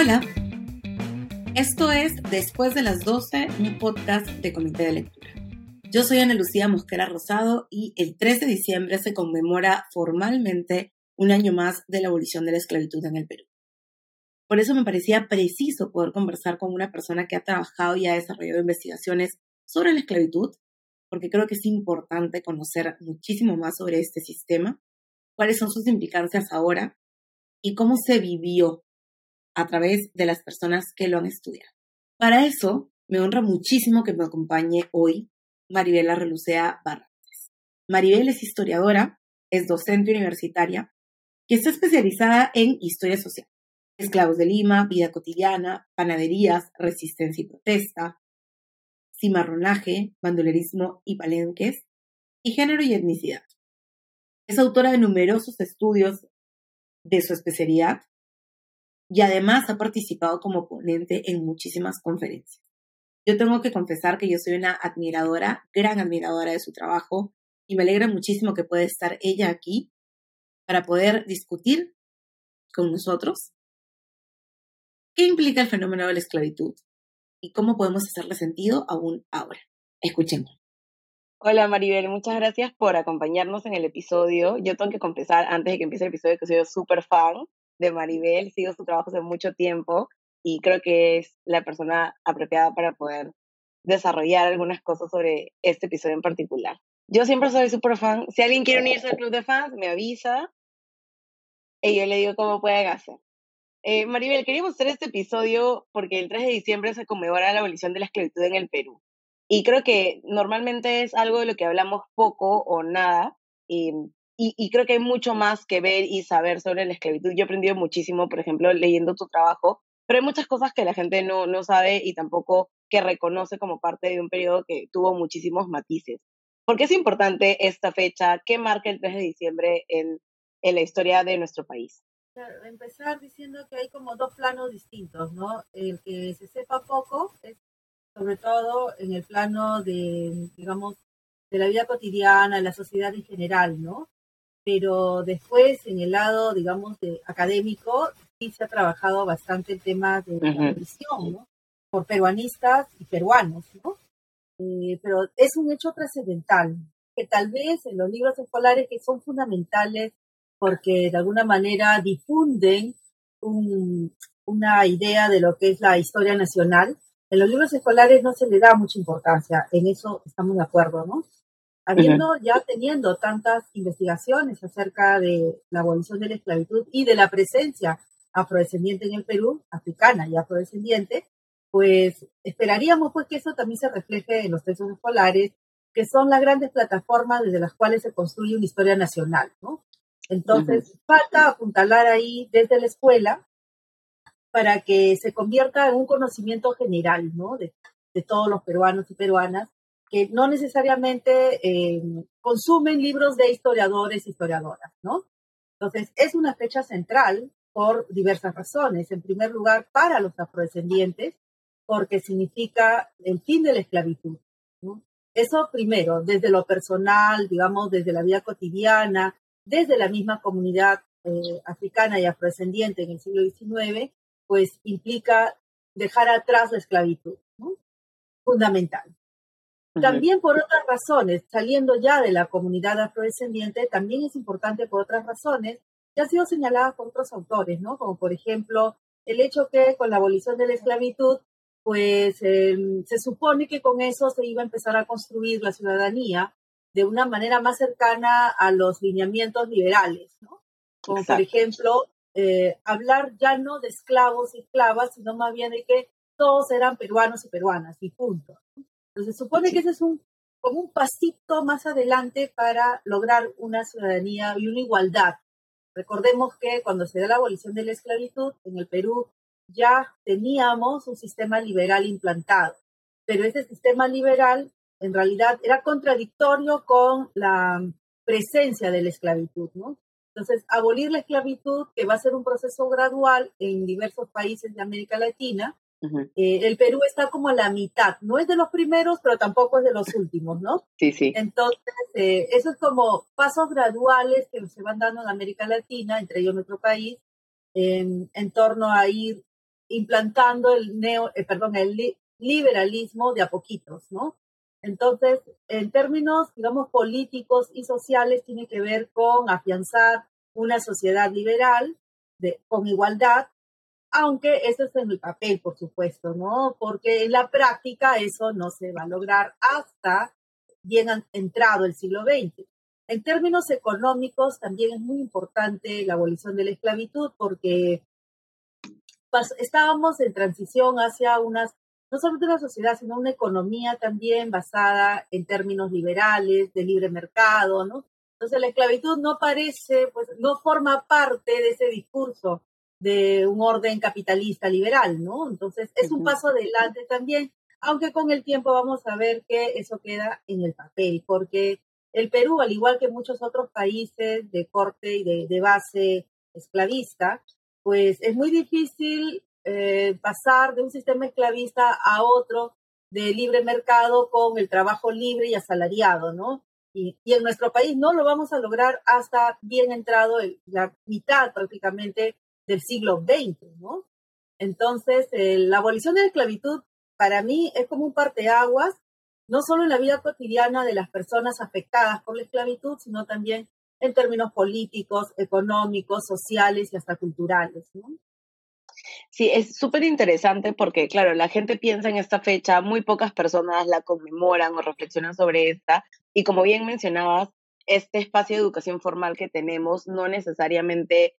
Hola, esto es Después de las 12, un podcast de Comité de Lectura. Yo soy Ana Lucía Mosquera Rosado y el 3 de diciembre se conmemora formalmente un año más de la abolición de la esclavitud en el Perú. Por eso me parecía preciso poder conversar con una persona que ha trabajado y ha desarrollado investigaciones sobre la esclavitud, porque creo que es importante conocer muchísimo más sobre este sistema, cuáles son sus implicancias ahora y cómo se vivió a través de las personas que lo han estudiado. Para eso, me honra muchísimo que me acompañe hoy Maribela Relucea Barrantes. Maribel es historiadora, es docente universitaria y está especializada en historia social, esclavos de Lima, vida cotidiana, panaderías, resistencia y protesta, cimarronaje, bandolerismo y palenques, y género y etnicidad. Es autora de numerosos estudios de su especialidad y además ha participado como ponente en muchísimas conferencias. Yo tengo que confesar que yo soy una admiradora, gran admiradora de su trabajo y me alegra muchísimo que pueda estar ella aquí para poder discutir con nosotros qué implica el fenómeno de la esclavitud y cómo podemos hacerle sentido aún ahora. Escuchemos. Hola Maribel, muchas gracias por acompañarnos en el episodio. Yo tengo que confesar antes de que empiece el episodio que soy súper fan de Maribel, sigo su trabajo hace mucho tiempo y creo que es la persona apropiada para poder desarrollar algunas cosas sobre este episodio en particular. Yo siempre soy súper fan. Si alguien quiere unirse al club de fans, me avisa y yo le digo cómo pueden hacer. Eh, Maribel, queríamos hacer este episodio porque el 3 de diciembre se conmemora la abolición de la esclavitud en el Perú. Y creo que normalmente es algo de lo que hablamos poco o nada. Y y, creo que hay mucho más que ver y saber sobre la esclavitud. Yo he aprendido muchísimo, por ejemplo, leyendo tu trabajo, pero hay muchas cosas que la gente no, no sabe y tampoco que reconoce como parte de un periodo que tuvo muchísimos matices. ¿Por qué es importante esta fecha? ¿Qué marca el 3 de diciembre en, en la historia de nuestro país? Empezar diciendo que hay como dos planos distintos, ¿no? El que se sepa poco es sobre todo en el plano de, digamos, de la vida cotidiana, de la sociedad en general, ¿no? Pero después en el lado, digamos, de académico, sí se ha trabajado bastante el tema de la visión, ¿no? Por peruanistas y peruanos, ¿no? Eh, pero es un hecho trascendental, que tal vez en los libros escolares que son fundamentales porque de alguna manera difunden una idea de lo que es la historia nacional, en los libros escolares no se le da mucha importancia, en eso estamos de acuerdo, ¿no? Habiendo ya teniendo tantas investigaciones acerca de la abolición de la esclavitud y de la presencia afrodescendiente en el Perú, africana y afrodescendiente, pues esperaríamos pues que eso también se refleje en los textos escolares, que son las grandes plataformas desde las cuales se construye una historia nacional, ¿no? Entonces, falta apuntalar ahí desde la escuela para que se convierta en un conocimiento general, ¿no? De, de todos los peruanos y peruanas que no necesariamente eh, consumen libros de historiadores historiadoras, ¿no? Entonces, es una fecha central por diversas razones. En primer lugar, para los afrodescendientes, porque significa el fin de la esclavitud. Eso primero, desde lo personal, digamos, desde la vida cotidiana, desde la misma comunidad eh, africana y afrodescendiente en el siglo XIX, pues implica dejar atrás la esclavitud, fundamental. También por otras razones, saliendo ya de la comunidad afrodescendiente, también es importante por otras razones que han sido señaladas por otros autores, ¿no? Como por ejemplo el hecho que con la abolición de la esclavitud, pues em, se supone que con eso se iba a empezar a construir la ciudadanía de una manera más cercana a los lineamientos liberales, ¿no? Como por ejemplo, eh, hablar ya no de esclavos y esclavas, sino más bien de que todos eran peruanos y peruanas, y punto. Entonces, se supone que ese es un, como un pasito más adelante para lograr una ciudadanía y una igualdad. Recordemos que cuando se da la abolición de la esclavitud en el Perú, ya teníamos un sistema liberal implantado, pero ese sistema liberal en realidad era contradictorio con la presencia de la esclavitud, ¿no? Entonces, abolir la esclavitud, que va a ser un proceso gradual en diversos países de América Latina, eh, el Perú está como a la mitad, no es de los primeros, pero tampoco es de los últimos, ¿no? Sí, sí. Entonces, eh, eso es como pasos graduales que se van dando en América Latina, entre ellos nuestro país, en, torno a ir implantando el neo, eh, perdón, el liberalismo de a poquitos, ¿no? Entonces, en términos, digamos, políticos y sociales, tiene que ver con afianzar una sociedad liberal de, con igualdad, aunque eso es en el papel, por supuesto, ¿no? Porque en la práctica eso no se va a lograr hasta bien entrado el siglo XX. En términos económicos, también es muy importante la abolición de la esclavitud porque estábamos en transición hacia unas, no solamente una sociedad, sino una economía también basada en términos liberales, de libre mercado, ¿no? Entonces la esclavitud no parece, pues no forma parte de ese discurso de un orden capitalista liberal, ¿no? Entonces es un paso adelante también, aunque con el tiempo vamos a ver que eso queda en el papel, porque el Perú, al igual que muchos otros países de corte y de base esclavista, pues es muy difícil eh, pasar de un sistema esclavista a otro de libre mercado con el trabajo libre y asalariado, ¿no? Y, en nuestro país no lo vamos a lograr hasta bien entrado la mitad prácticamente del siglo XX, ¿no? Entonces, la abolición de la esclavitud para mí es como un parteaguas, no solo en la vida cotidiana de las personas afectadas por la esclavitud, sino también en términos políticos, económicos, sociales y hasta culturales. ¿no? Sí, es súper interesante porque, claro, la gente piensa en esta fecha, muy pocas personas la conmemoran o reflexionan sobre esta, y como bien mencionabas, este espacio de educación formal que tenemos no necesariamente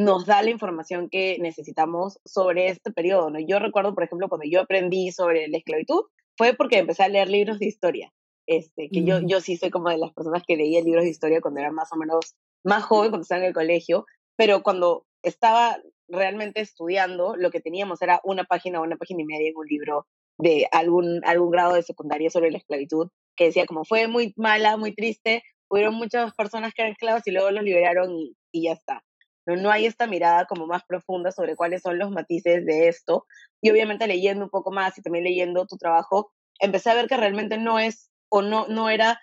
nos da la información que necesitamos sobre este periodo. ¿no? Yo recuerdo, por ejemplo, cuando yo aprendí sobre la esclavitud, fue porque empecé a leer libros de historia. Este, que yo, yo sí soy como de las personas que leía libros de historia cuando era más o menos más joven, cuando estaba en el colegio, pero cuando estaba realmente estudiando, lo que teníamos era una página o una página y media en un libro de algún, algún grado de secundaria sobre la esclavitud, que decía como fue muy mala, muy triste, hubieron muchas personas que eran esclavos y luego los liberaron y, y ya está. No, no hay esta mirada como más profunda sobre cuáles son los matices de esto. Y obviamente leyendo un poco más y también leyendo tu trabajo, empecé a ver que realmente no es o no, no era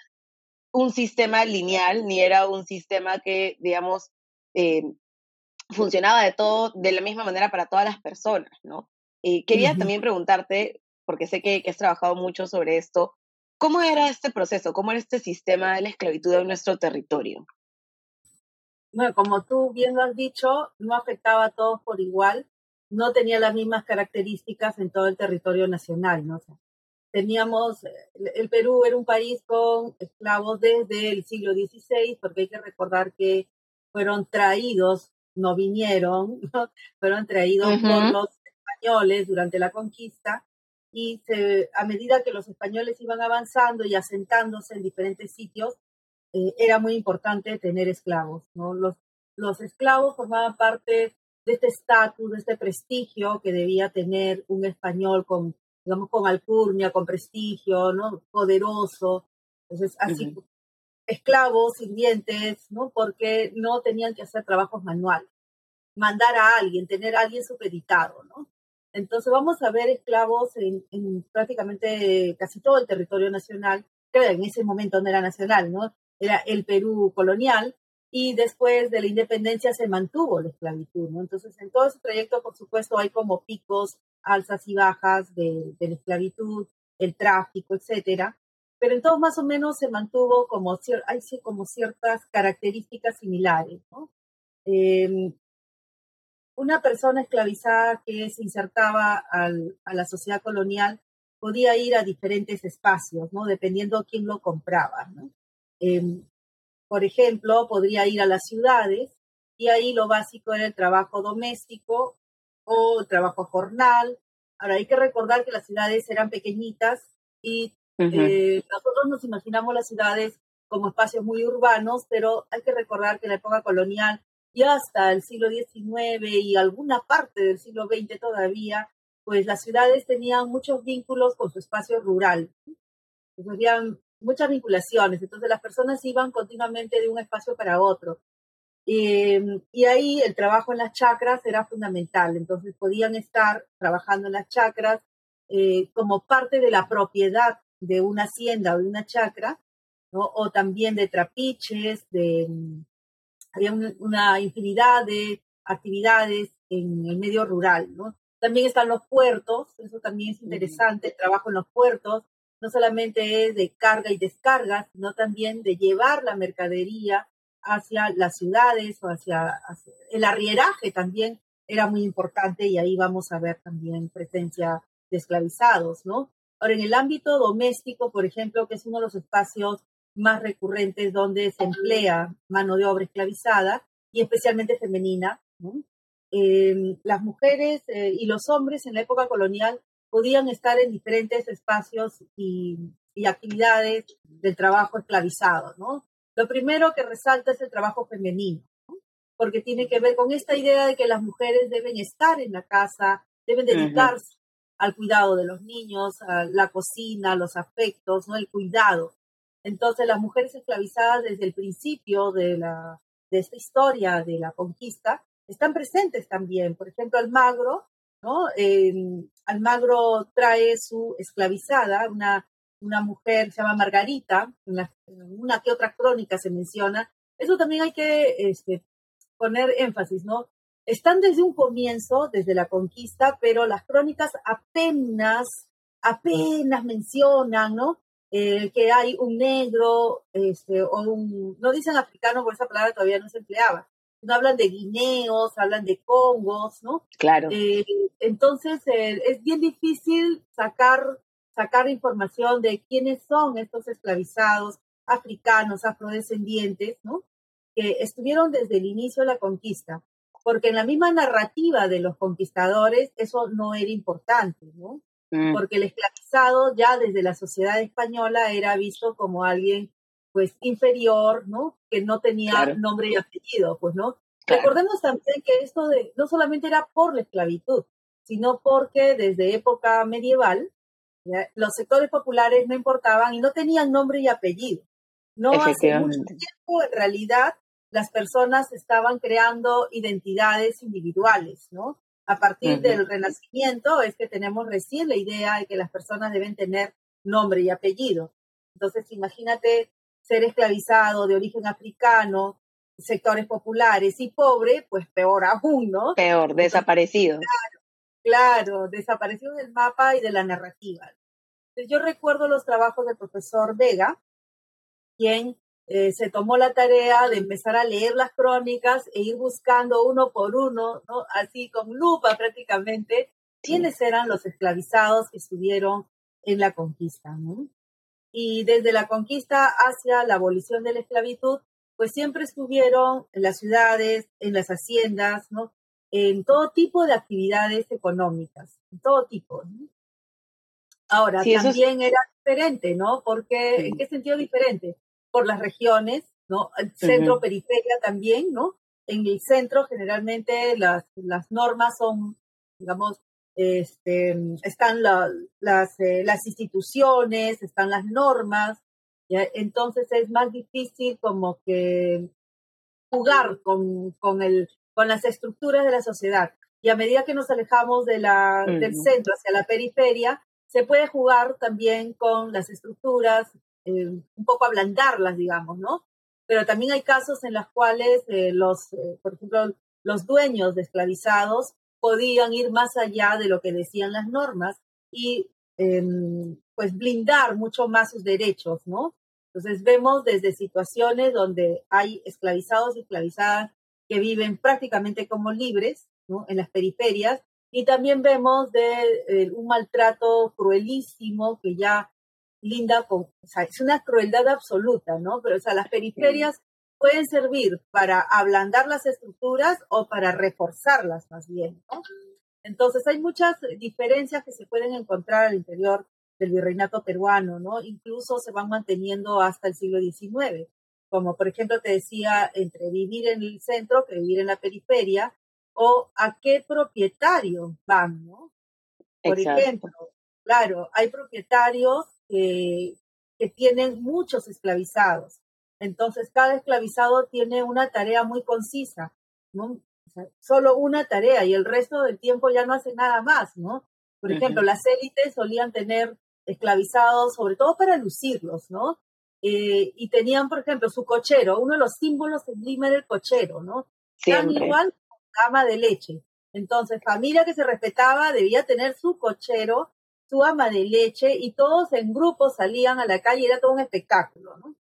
un sistema lineal, ni era un sistema que, digamos, eh, funcionaba de todo, de la misma manera para todas las personas, ¿no? Y quería también preguntarte, porque sé que, que, has trabajado mucho sobre esto, ¿cómo era este proceso? ¿Cómo era este sistema de la esclavitud en nuestro territorio? Bueno, como tú bien lo has dicho, no afectaba a todos por igual, no tenía las mismas características en todo el territorio nacional, ¿no? teníamos, el Perú era un país con esclavos desde el siglo XVI, porque hay que recordar que fueron traídos, no vinieron, fueron traídos por los españoles durante la conquista y se, a medida que los españoles iban avanzando y asentándose en diferentes sitios, eh, era muy importante tener esclavos. ¿no? Los, los esclavos formaban parte de este estatus, de este prestigio que debía tener un español con digamos, con alcurnia, con prestigio, ¿no? Poderoso. Entonces, así, esclavos, sirvientes, ¿no? Porque no tenían que hacer trabajos manuales. Mandar a alguien, tener a alguien supeditado, ¿no? Entonces vamos a ver esclavos en, en, prácticamente casi todo el territorio nacional, que en ese momento no era nacional, ¿no? Era el Perú colonial, y después de la independencia se mantuvo la esclavitud, ¿no? Entonces, en todo ese trayecto, por supuesto, hay como picos alzas y bajas de, la esclavitud, el tráfico, etcétera. Pero en todo más o menos se mantuvo como, ciertas características similares. Em, una persona esclavizada que se insertaba a la sociedad colonial podía ir a diferentes espacios, ¿no? dependiendo quién lo compraba. Em, por ejemplo, podría ir a las ciudades y ahí lo básico era el trabajo doméstico o trabajo jornal. Ahora hay que recordar que las ciudades eran pequeñitas y eh, nosotros nos imaginamos las ciudades como espacios muy urbanos, pero hay que recordar que en la época colonial y hasta el siglo XIX y alguna parte del siglo XX todavía, pues las ciudades tenían muchos vínculos con su espacio rural. Pues habían muchas vinculaciones, entonces las personas iban continuamente de un espacio para otro. Em, y ahí el trabajo en las chacras era fundamental, entonces podían estar trabajando en las chacras eh, como parte de la propiedad de una hacienda o de una chacra, o también de trapiches, de, mm, había una, infinidad de actividades en el medio rural, ¿no? También están los puertos, eso también es interesante, el trabajo en los puertos, no solamente es de carga y descarga, sino también de llevar la mercadería hacia las ciudades o hacia, el arrieraje también era muy importante y ahí vamos a ver también presencia de esclavizados, ¿no? Ahora, en el ámbito doméstico, por ejemplo, que es uno de los espacios más recurrentes donde se emplea mano de obra esclavizada y especialmente femenina, em, las mujeres eh, y los hombres en la época colonial podían estar en diferentes espacios y, y actividades del trabajo esclavizado, ¿no? Lo primero que resalta es el trabajo femenino, porque tiene que ver con esta idea de que las mujeres deben estar en la casa, deben dedicarse al cuidado de los niños, a la cocina, los afectos, ¿no? el cuidado. Entonces las mujeres esclavizadas desde el principio de, la, de esta historia de la conquista están presentes también. Por ejemplo, Almagro, ¿no? Almagro trae su esclavizada, una una mujer se llama Margarita, en, una que otra crónica se menciona. Eso también hay que este, poner énfasis, ¿no? Están desde un comienzo, desde la conquista, pero las crónicas apenas, apenas mencionan, ¿no? Eh, que hay un negro, este, o un, no dicen africano, por esa palabra todavía no se empleaba, hablan de guineos, hablan de congos, ¿no? Claro. Eh, entonces, eh, es bien difícil sacar sacar información de quiénes son estos esclavizados africanos, afrodescendientes, ¿no? Que estuvieron desde el inicio de la conquista, porque en la misma narrativa de los conquistadores eso no era importante, ¿no? Mm. Porque el esclavizado ya desde la sociedad española era visto como alguien pues inferior, ¿no? Que no tenía nombre y apellido, pues, ¿no? Recordemos también que esto de, no solamente era por la esclavitud, sino porque desde época medieval los sectores populares no importaban y no tenían nombre y apellido. No hace mucho tiempo, en realidad, las personas estaban creando identidades individuales, ¿no? A partir del Renacimiento es que tenemos recién la idea de que las personas deben tener nombre y apellido. Entonces, imagínate ser esclavizado de origen africano, sectores populares y pobre, pues peor aún, ¿no? Peor, desaparecido. Claro, desapareció del mapa y de la narrativa. yo recuerdo los trabajos del profesor Vega, quien eh, se tomó la tarea de empezar a leer las crónicas e ir buscando uno por uno, ¿no? así con lupa prácticamente, quiénes eran los esclavizados que estuvieron en la conquista. Y desde la conquista hacia la abolición de la esclavitud, pues siempre estuvieron en las ciudades, en las haciendas, ¿no? en todo tipo de actividades económicas, en todo tipo. Ahora, también era diferente, ¿no? Porque, ¿en qué sentido diferente? Por las regiones, ¿no? El centro, periferia también, ¿no? En el centro generalmente las, las normas son, digamos, este, están las, eh, las instituciones, están las normas, entonces es más difícil como que jugar con, con el, con las estructuras de la sociedad. Y a medida que nos alejamos de la, del centro hacia la periferia, se puede jugar también con las estructuras, eh, un poco ablandarlas, digamos, ¿no? Pero también hay casos en los cuales eh, los, eh, por ejemplo, los dueños de esclavizados podían ir más allá de lo que decían las normas y em, pues blindar mucho más sus derechos, ¿no? Entonces vemos desde situaciones donde hay esclavizados y esclavizadas que viven prácticamente como libres ¿no? en las periferias. Y también vemos de eh, un maltrato cruelísimo que ya linda con, o sea, es una crueldad absoluta, ¿no? Pero, o sea, las periferias pueden servir para ablandar las estructuras o para reforzarlas más bien, ¿no? Entonces, hay muchas diferencias que se pueden encontrar al interior del virreinato peruano, ¿no? Incluso se van manteniendo hasta el siglo XIX como por ejemplo te decía, entre vivir en el centro que vivir en la periferia, o a qué propietario van, ¿no? Por ejemplo, claro, hay propietarios que, que tienen muchos esclavizados. Entonces, cada esclavizado tiene una tarea muy concisa, ¿no? solo una tarea y el resto del tiempo ya no hace nada más, ¿no? Por ejemplo, las élites solían tener esclavizados, sobre todo para lucirlos, ¿no? Eh, y tenían, por ejemplo, su cochero, uno de los símbolos en Lima era el cochero, ¿no? Tan igual como cama de leche. Entonces, familia que se respetaba debía tener su cochero, su ama de leche y todos en grupo salían a la calle, era todo un espectáculo, ¿no?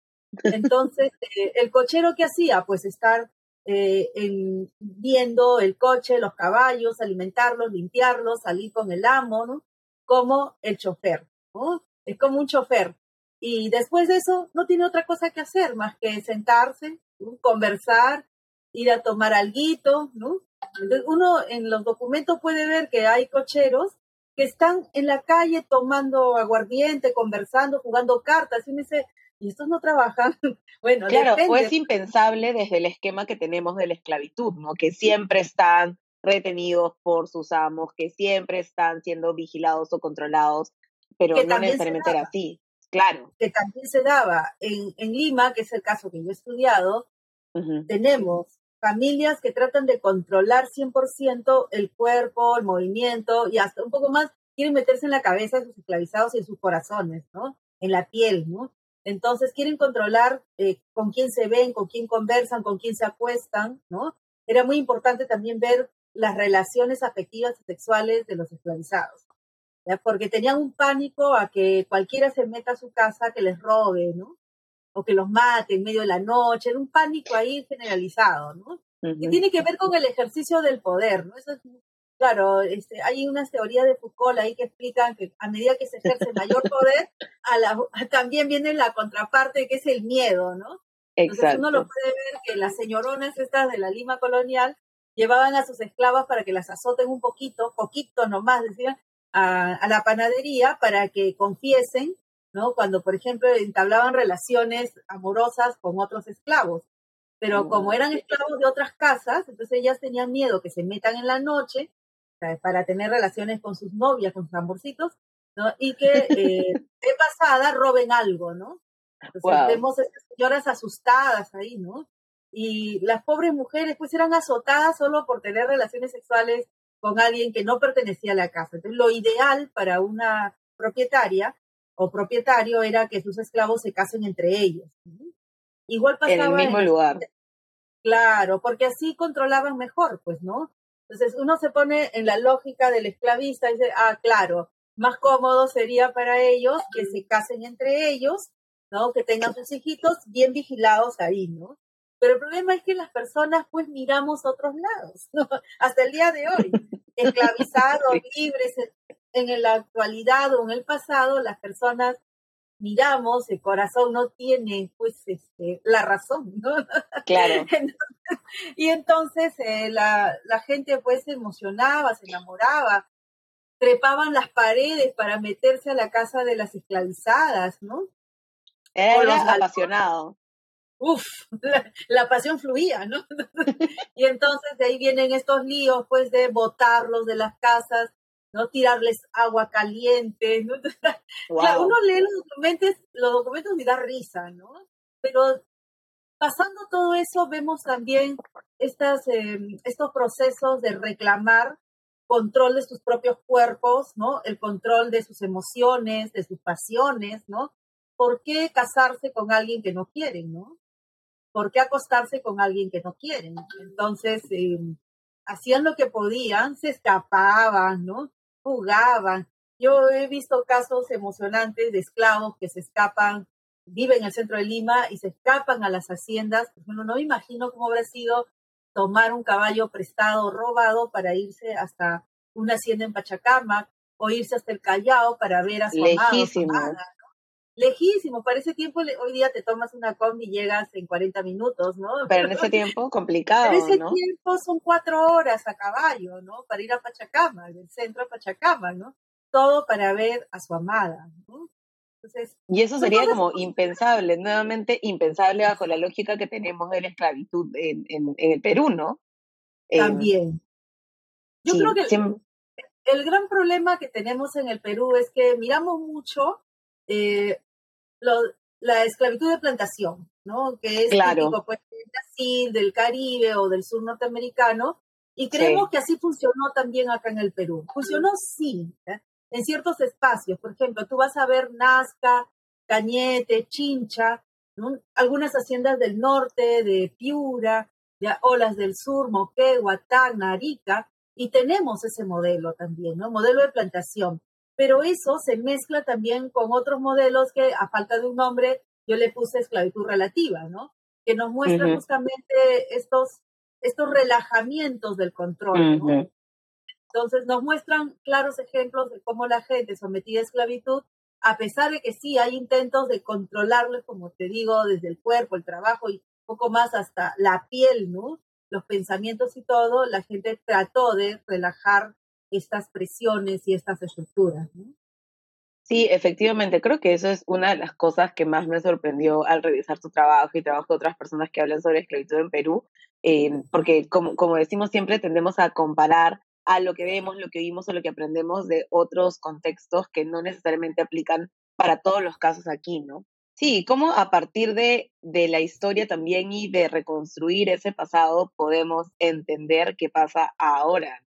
Entonces, eh, el cochero ¿qué hacía? Pues estar eh, en, viendo el coche, los caballos, alimentarlos, limpiarlos, salir con el amo, ¿no? Como el chofer, ¿no? Es como un chofer. Y después de eso no tiene otra cosa que hacer más que sentarse, conversar, ir a tomar alguito, ¿no? Entonces uno en los documentos puede ver que hay cocheros que están en la calle tomando aguardiente, conversando, jugando cartas, y uno dice, ¿y estos no trabajan? bueno, claro, o es impensable desde el esquema que tenemos de la esclavitud, ¿no? Que siempre están retenidos por sus amos, que siempre están siendo vigilados o controlados, pero no necesariamente era así, claro. Que también se daba en, en Lima, que es el caso que yo he estudiado, tenemos familias que tratan de controlar 100% el cuerpo, el movimiento y hasta un poco más quieren meterse en la cabeza de sus esclavizados y en sus corazones, ¿no? En la piel, ¿no? Entonces quieren controlar eh, con quién se ven, con quién conversan, con quién se acuestan, ¿no? Era muy importante también ver las relaciones afectivas y sexuales de los esclavizados, ¿ya? porque tenían un pánico a que cualquiera se meta a su casa que les robe, ¿no? O que los mate en medio de la noche, era un pánico ahí generalizado, ¿no? Y tiene que ver con el ejercicio del poder, ¿no? Eso es Claro, este, hay unas teorías de Foucault ahí que explican que a medida que se ejerce mayor poder, a la, también viene la contraparte que es el miedo, ¿no? Entonces uno lo puede ver que las señoronas estas de la Lima colonial llevaban a sus esclavas para que las azoten un poquito, poquito nomás, decían, a, a la panadería para que confiesen, ¿no? Cuando, por ejemplo, entablaban relaciones amorosas con otros esclavos. Pero como eran esclavos de otras casas, entonces ellas tenían miedo que se metan en la noche para tener relaciones con sus novias, con sus amorcitos, ¿no? Y que eh, de pasada roben algo, ¿no? Entonces vemos a estas señoras asustadas ahí, ¿no? Y las pobres mujeres pues eran azotadas solo por tener relaciones sexuales con alguien que no pertenecía a la casa. Entonces lo ideal para una propietaria o propietario era que sus esclavos se casen entre ellos. Igual pasaba en el mismo lugar. Claro, porque así controlaban mejor, pues, ¿no? Entonces uno se pone en la lógica del esclavista y dice, ah, claro, más cómodo sería para ellos que se casen entre ellos, ¿no? Que tengan sus hijitos bien vigilados ahí, ¿no? Pero el problema es que las personas pues miramos otros lados, ¿no? Hasta el día de hoy, esclavizados, libres, en la actualidad o en el pasado, las personas miramos, el corazón no tiene pues este, la razón, ¿no? Claro. y entonces eh, la, la gente pues se emocionaba, se enamoraba, trepaban las paredes para meterse a la casa de las esclavizadas, ¿no? Era, apasionado. Uf, la, pasión fluía, ¿no? y entonces de ahí vienen estos líos, pues, de botarlos de las casas, ¿no? Tirarles agua caliente, ¿no? uno lee los documentos, los documentos y da risa, ¿no? Pero pasando todo eso, vemos también estas, em, estos procesos de reclamar control de sus propios cuerpos, ¿no? El control de sus emociones, de sus pasiones, ¿no? ¿Por qué casarse con alguien que no quieren, ¿no? ¿Por qué acostarse con alguien que no quieren? Entonces, em, hacían lo que podían, se escapaban, ¿no? Jugaban. Yo he visto casos emocionantes de esclavos que se escapan, viven en el centro de Lima y se escapan a las haciendas. Bueno, no me imagino cómo habrá sido tomar un caballo prestado, robado, para irse hasta una hacienda en Pachacama o irse hasta el Callao para ver a su Lejísimo. Lejísimo, para ese tiempo hoy día te tomas una combi y llegas en 40 minutos, ¿no? Pero en ese tiempo complicado, En ese tiempo son cuatro horas a caballo, ¿no? Para ir a Pachacama, del centro a Pachacama, ¿no? Todo para ver a su amada, ¿no? Entonces, y eso sería como impensable, nuevamente impensable bajo la lógica que tenemos de la esclavitud en, en, el Perú, ¿no? Em, También. Yo creo que el gran problema que tenemos en el Perú es que miramos mucho eh, la esclavitud de plantación, ¿no? Que es típico pues, del Brasil, del Caribe o del sur norteamericano, y creemos que así funcionó también acá en el Perú. Funcionó sí, ¿eh? en ciertos espacios. Por ejemplo, tú vas a ver Nazca, Cañete, Chincha, algunas haciendas del norte, de Piura, de Olas del Sur, Moquegua, Tacna, Arica, Y tenemos ese modelo también, ¿no? Modelo de plantación. Pero eso se mezcla también con otros modelos que, a falta de un nombre, yo le puse esclavitud relativa, ¿no? Que nos muestra justamente estos, estos relajamientos del control, ¿no? Entonces nos muestran claros ejemplos de cómo la gente sometida a esclavitud, a pesar de que sí hay intentos de controlarles, como te digo, desde el cuerpo, el trabajo y poco más hasta la piel, ¿no? Los pensamientos y todo, la gente trató de relajar estas presiones y estas estructuras. Sí, efectivamente, creo que eso es una de las cosas que más me sorprendió al revisar tu trabajo y trabajo de otras personas que hablan sobre esclavitud en Perú, eh, porque como, como decimos siempre, tendemos a comparar a lo que vemos, lo que vimos o lo que aprendemos de otros contextos que no necesariamente aplican para todos los casos aquí, ¿no? Sí, cómo a partir de, de la historia también y de reconstruir ese pasado podemos entender qué pasa ahora,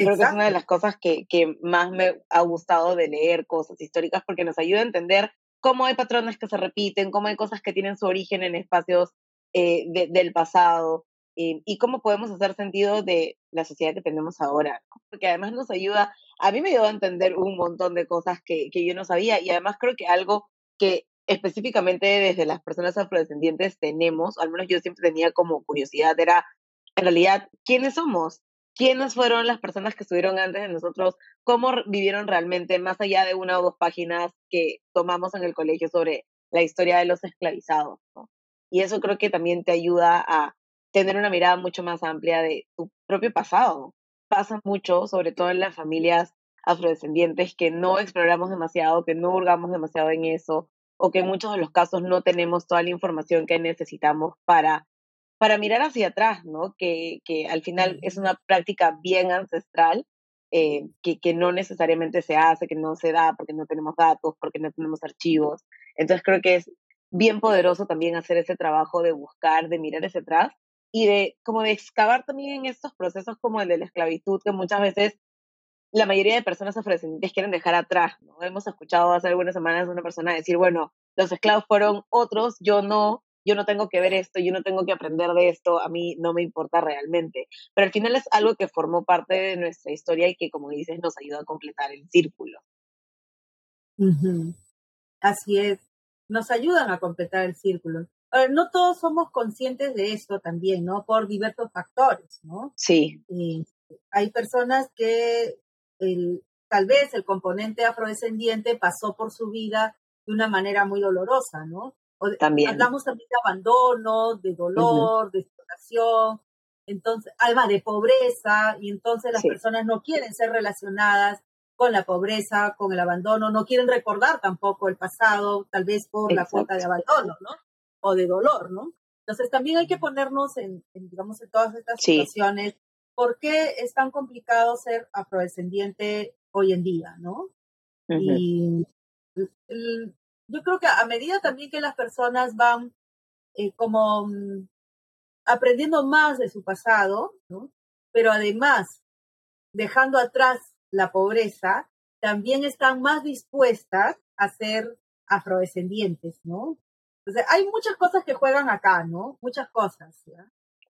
¿no? Que creo que es una de las cosas que, que más me ha gustado de leer cosas históricas porque nos ayuda a entender cómo hay patrones que se repiten, cómo hay cosas que tienen su origen en espacios eh, del pasado, eh, y cómo podemos hacer sentido de la sociedad que tenemos ahora, porque además nos ayuda, a mí me ayudó a entender un montón de cosas que, que yo no sabía y además creo que algo que específicamente desde las personas afrodescendientes tenemos, al menos yo siempre tenía como curiosidad, era en realidad, ¿quiénes somos? ¿Quiénes fueron las personas que estuvieron antes de nosotros? ¿Cómo vivieron realmente, más allá de una o dos páginas que tomamos en el colegio sobre la historia de los esclavizados? ¿no? Y eso creo que también te ayuda a tener una mirada mucho más amplia de tu propio pasado. Pasa mucho, sobre todo en las familias afrodescendientes, que no exploramos demasiado, que no hurgamos demasiado en eso, o que en muchos de los casos no tenemos toda la información que necesitamos para, para mirar hacia atrás, ¿no? Que, que al final es una práctica bien ancestral, eh, que, que no necesariamente se hace, que no se da porque no tenemos datos, porque no tenemos archivos. Entonces creo que es bien poderoso también hacer ese trabajo de buscar, de mirar hacia atrás y de como de excavar también en estos procesos como el de la esclavitud que muchas veces la mayoría de personas afrodescendientes quieren dejar atrás, ¿no? Hemos escuchado hace algunas semanas una persona decir, bueno, los esclavos fueron otros, yo no, yo no tengo que ver esto, yo no tengo que aprender de esto, a mí no me importa realmente. Pero al final es algo que formó parte de nuestra historia y que, como dices, nos ayuda a completar el círculo. Así es, nos ayudan a completar el círculo no todos somos conscientes de esto también, ¿no? Por diversos factores, ¿no? Sí. hay personas que el, tal vez el componente afrodescendiente pasó por su vida de una manera muy dolorosa, ¿no? También. Hablamos también de abandono, de dolor, de explotación, entonces, alma de pobreza, y entonces las personas no quieren ser relacionadas con la pobreza, con el abandono, no quieren recordar tampoco el pasado, tal vez por la falta de abandono, ¿no? o de dolor, ¿no? Entonces también hay que ponernos en, digamos, en todas estas situaciones. ¿Por qué es tan complicado ser afrodescendiente hoy en día, no? Y yo creo que a medida también que las personas van eh, como mm, aprendiendo más de su pasado, ¿no? Pero además dejando atrás la pobreza, también están más dispuestas a ser afrodescendientes, ¿no? Entonces, hay muchas cosas que juegan acá, ¿no? Muchas cosas.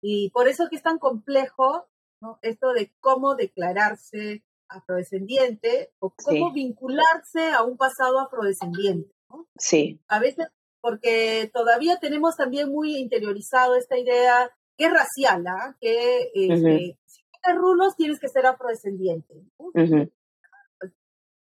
Y por eso es que es tan complejo, ¿no? Esto de cómo declararse afrodescendiente o cómo vincularse a un pasado afrodescendiente. Sí. A veces, porque todavía tenemos también muy interiorizado esta idea que es racial, ¿ah? Que este, si tienes rulos tienes que ser afrodescendiente. ¿no?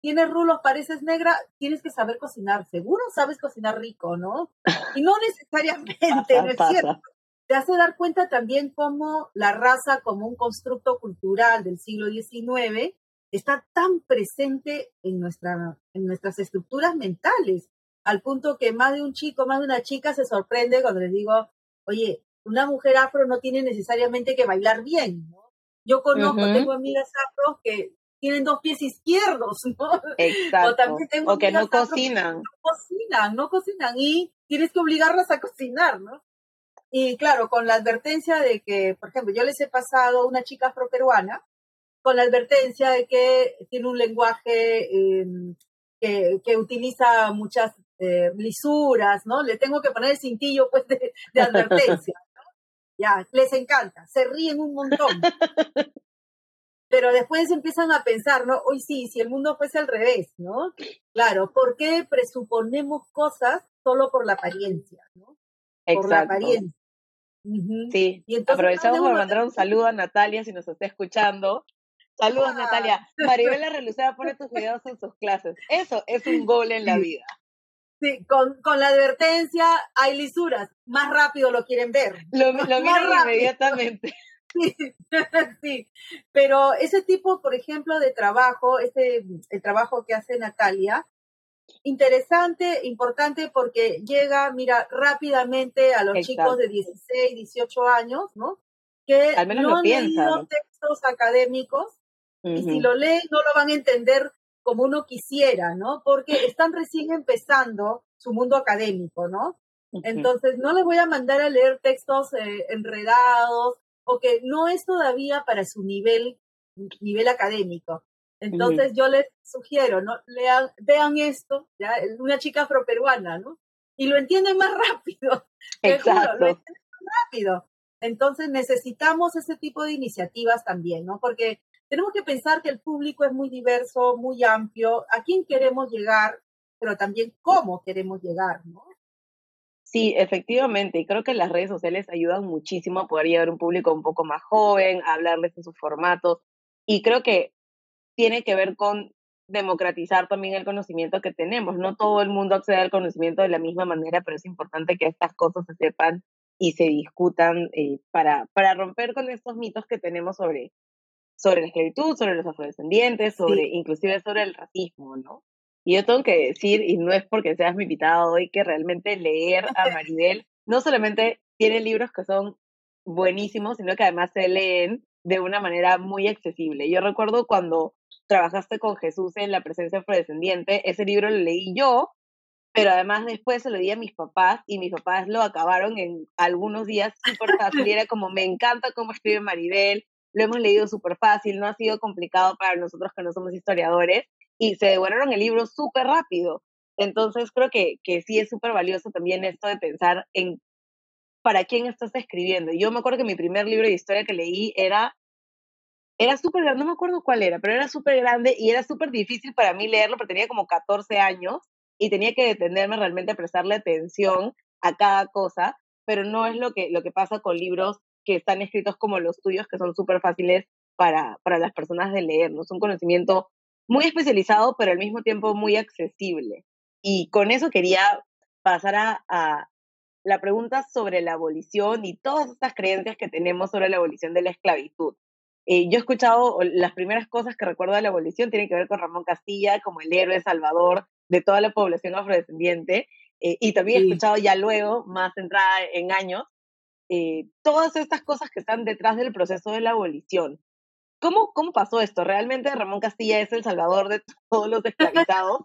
tienes rulos, pareces negra, tienes que saber cocinar. Seguro sabes cocinar rico, ¿no? Y no necesariamente, ¿no es cierto? Te hace dar cuenta también cómo la raza como un constructo cultural del siglo XIX está tan presente en, nuestra, en nuestras estructuras mentales, al punto que más de un chico, más de una chica se sorprende cuando les digo, oye, una mujer afro no tiene necesariamente que bailar bien, ¿no? Yo conozco, tengo amigas afro que tienen dos pies izquierdos, ¿no? Exacto. O, también tengo que no cocinan. No cocinan, no cocinan y tienes que obligarlas a cocinar, ¿no? Y claro, con la advertencia de que, por ejemplo, yo les he pasado a una chica afroperuana con la advertencia de que tiene un lenguaje em, que, que, utiliza muchas eh, lisuras, ¿no? Le tengo que poner el cintillo, pues, de, de advertencia, ¿no? Ya, les encanta, se ríen un montón. pero después empiezan a pensar, ¿no? Hoy sí, si el mundo fuese al revés, ¿no? Claro, ¿por qué presuponemos cosas solo por la apariencia, ¿no? Por la apariencia. Sí, y entonces, aprovechamos para mandar un saludo a Natalia si nos está escuchando. Saludos, ah. Natalia. Maribela Relucera pone tus videos en sus clases. Eso es un gol en la vida. Sí, con, con la advertencia, hay lisuras. Más rápido lo quieren ver. Lo, lo miran inmediatamente. Sí, sí, pero ese tipo, por ejemplo, de trabajo, ese, el trabajo que hace Natalia, interesante, importante porque llega, mira, rápidamente a los chicos de 16, 18 años, ¿no? Que no han leído textos académicos y si lo leen no lo van a entender como uno quisiera, ¿no? Porque están recién empezando su mundo académico, ¿no? Entonces, no les voy a mandar a leer textos eh, enredados o que no es todavía para su nivel, nivel académico. Entonces, yo les sugiero, ¿no? Lean, vean esto, ¿ya? Una chica afroperuana, ¿no? Y lo entienden más rápido. Exacto. lo entienden más rápido. Entonces, necesitamos ese tipo de iniciativas también, ¿no? Porque tenemos que pensar que el público es muy diverso, muy amplio, a quién queremos llegar, pero también cómo queremos llegar, ¿no? Sí, efectivamente, y creo que las redes sociales ayudan muchísimo a poder llegar a un público un poco más joven, a hablarles en sus formatos, y creo que tiene que ver con democratizar también el conocimiento que tenemos. No todo el mundo accede al conocimiento de la misma manera, pero es importante que estas cosas se sepan y se discutan eh, para, para romper con estos mitos que tenemos sobre, sobre la esclavitud, sobre los afrodescendientes, sobre, inclusive sobre el racismo, ¿no? Y yo tengo que decir, y no es porque seas mi invitado hoy, que realmente leer a Maribel no solamente tiene libros que son buenísimos, sino que además se leen de una manera muy accesible. Yo recuerdo cuando trabajaste con Jesús en la presencia afrodescendiente, ese libro lo leí yo, pero además después se lo di a mis papás y mis papás lo acabaron en algunos días súper fácil. Y era como, me encanta cómo escribe Maribel, lo hemos leído súper fácil, no ha sido complicado para nosotros que no somos historiadores y se devoraron el libro súper rápido. Entonces creo que, que sí es súper valioso también esto de pensar en para quién estás escribiendo. Yo me acuerdo que mi primer libro de historia que leí era, era súper grande, no me acuerdo cuál era, pero era súper grande y era súper difícil para mí leerlo porque tenía como 14 años y tenía que detenerme realmente a prestarle atención a cada cosa, pero no es lo que, lo que pasa con libros que están escritos como los tuyos, que son súper fáciles para, para las personas de leer, ¿no? Es un conocimiento muy especializado, pero al mismo tiempo muy accesible. Y con eso quería pasar a, a la pregunta sobre la abolición y todas estas creencias que tenemos sobre la abolición de la esclavitud. Eh, yo he escuchado, las primeras cosas que recuerdo de la abolición tienen que ver con Ramón Castilla como el héroe salvador de toda la población afrodescendiente, eh, y también he escuchado ya luego, más centrada en años, eh, todas estas cosas que están detrás del proceso de la abolición. ¿Cómo, ¿Cómo pasó esto? ¿Realmente Ramón Castilla es el salvador de todos los esclavizados?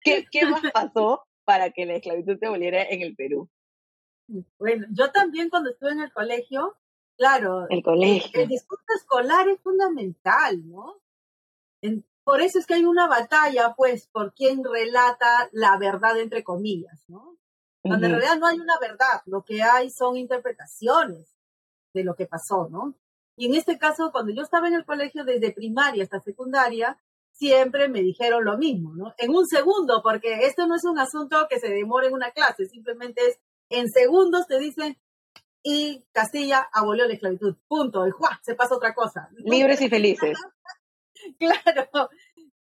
¿Qué, ¿Qué más pasó para que la esclavitud se aboliera en el Perú? Bueno, yo también cuando estuve en el colegio, claro, el, colegio. el, discurso escolar es fundamental, ¿no? por eso es que hay una batalla, pues, por quién relata la verdad, entre comillas, ¿no? Donde en realidad no hay una verdad, lo que hay son interpretaciones de lo que pasó, ¿no? Y en este caso, cuando yo estaba en el colegio desde primaria hasta secundaria, siempre me dijeron lo mismo, ¿no? En un segundo, porque esto no es un asunto que se demore en una clase, simplemente es en segundos te dicen y Castilla abolió la esclavitud, punto, y ¡juá! se pasa otra cosa. Libres y felices. claro,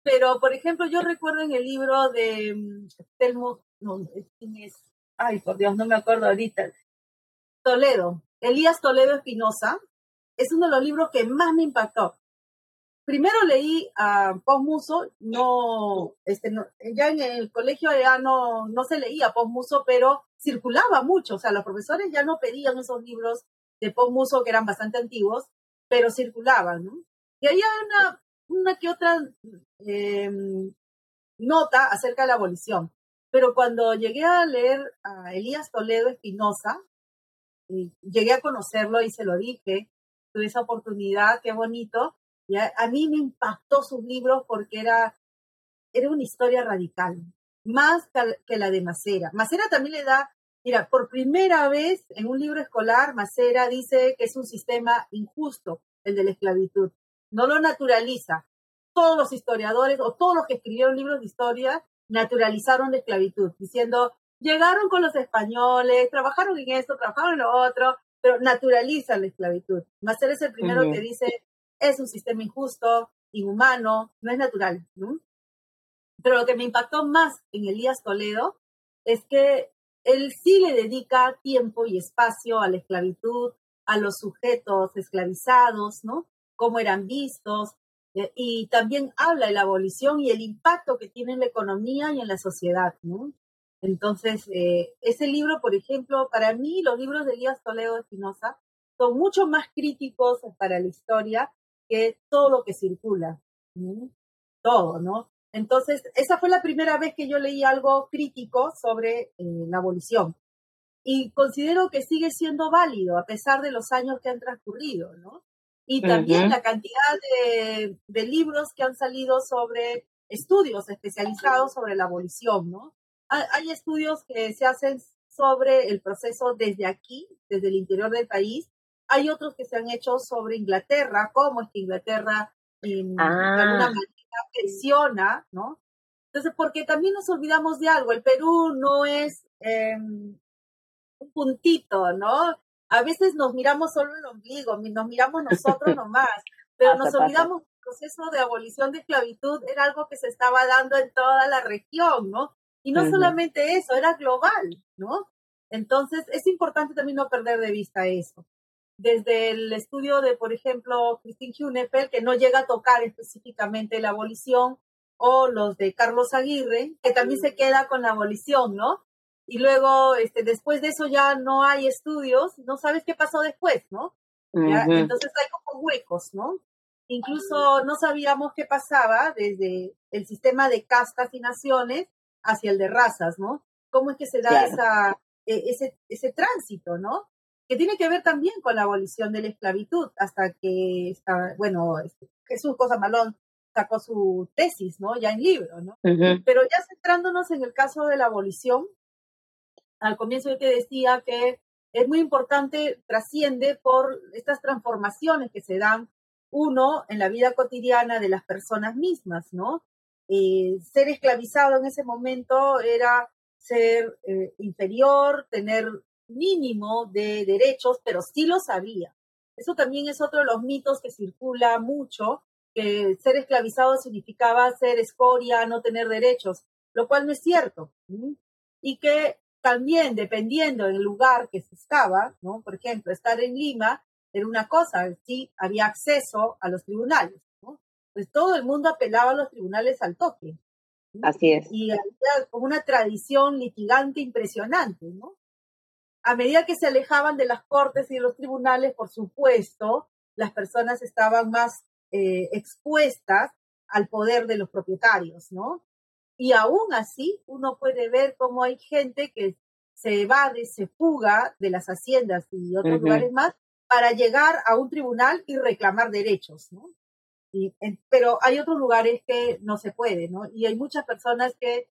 pero por ejemplo, yo recuerdo en el libro de mm, Telmo, no, es? Ay, por Dios, no me acuerdo ahorita, Toledo, Elías Toledo Espinosa, es uno de los libros que más me impactó. Primero leí a Muso, no, este, ya en el colegio ya no, no se leía Muso, pero circulaba mucho, o sea, los profesores ya no pedían esos libros de Muso que eran bastante antiguos, pero circulaban, ¿no? Y había una, una que otra em, nota acerca de la abolición. Pero cuando llegué a leer a Elías Toledo Espinosa, llegué a conocerlo y se lo dije, tuve esa oportunidad, qué bonito. Y a, mí me impactó sus libros porque era, era una historia radical, más que la de Macera. Macera también le da, mira, por primera vez en un libro escolar, Macera dice que es un sistema injusto, el de la esclavitud. no lo naturaliza. Todos los historiadores o todos los que escribieron libros de historia naturalizaron la esclavitud, diciendo, llegaron con los españoles, trabajaron en esto, trabajaron en lo otro, pero naturalizan la esclavitud. Macer es el primero que dice, es un sistema injusto, inhumano, no es natural. Pero lo que me impactó más en Elías Toledo es que él sí le dedica tiempo y espacio a la esclavitud, a los sujetos esclavizados, ¿no? Cómo eran vistos, y también habla de la abolición y el impacto que tiene en la economía y en la sociedad, ¿no? Entonces, eh, ese libro, por ejemplo, para mí los libros de Elías Toledo Espinosa son mucho más críticos para la historia que todo lo que circula, todo, ¿no? Entonces, esa fue la primera vez que yo leí algo crítico sobre eh, la abolición. Y considero que sigue siendo válido a pesar de los años que han transcurrido, ¿no? Y también la cantidad de, de, libros que han salido sobre estudios especializados sobre la abolición, ¿no? Hay estudios que se hacen sobre el proceso desde aquí, desde el interior del país. Hay otros que se han hecho sobre Inglaterra, cómo es que Inglaterra en, alguna ah. manera presiona, ¿no? Entonces, porque también nos olvidamos de algo, el Perú no es em, un puntito, ¿no? A veces nos miramos solo el ombligo, nos miramos nosotros nomás, pero nos olvidamos que el proceso de abolición de esclavitud era algo que se estaba dando en toda la región, ¿no? Y no solamente eso, era global, ¿no? Entonces, es importante también no perder de vista eso. Desde el estudio de, por ejemplo, Christine Hunefeld, que no llega a tocar específicamente la abolición, o los de Carlos Aguirre, que también se queda con la abolición, ¿no? Y luego, este, después de eso ya no hay estudios, no sabes qué pasó después, ¿no? Entonces hay como huecos, ¿no? Incluso no sabíamos qué pasaba desde el sistema de castas y naciones hacia el de razas, ¿no? ¿Cómo es que se da esa, e, ese, ese tránsito, ¿no? Que tiene que ver también con la abolición de la esclavitud, hasta que, está, bueno, este, Jesús Cosa Malón sacó su tesis, ¿no? Ya en libro, ¿no? Pero ya centrándonos en el caso de la abolición, al comienzo yo te decía que es muy importante, trasciende por estas transformaciones que se dan, uno, en la vida cotidiana de las personas mismas, ¿no? Eh, ser esclavizado en ese momento era ser eh, inferior, tener mínimo de derechos, pero sí lo sabía. Eso también es otro de los mitos que circula mucho, que ser esclavizado significaba ser escoria, no tener derechos, lo cual no es cierto. Y que también, dependiendo del lugar que se estaba, ¿no? por ejemplo, estar en Lima era una cosa, sí, había acceso a los tribunales, pues todo el mundo apelaba a los tribunales al toque. Así es. Y había como una tradición litigante impresionante, ¿no? A medida que se alejaban de las cortes y de los tribunales, por supuesto, las personas estaban más eh, expuestas al poder de los propietarios, ¿no? Y aún así, uno puede ver cómo hay gente que se evade, se fuga de las haciendas y otros lugares más para llegar a un tribunal y reclamar derechos, ¿no? pero hay otros lugares que no se puede, ¿no? Y hay muchas personas que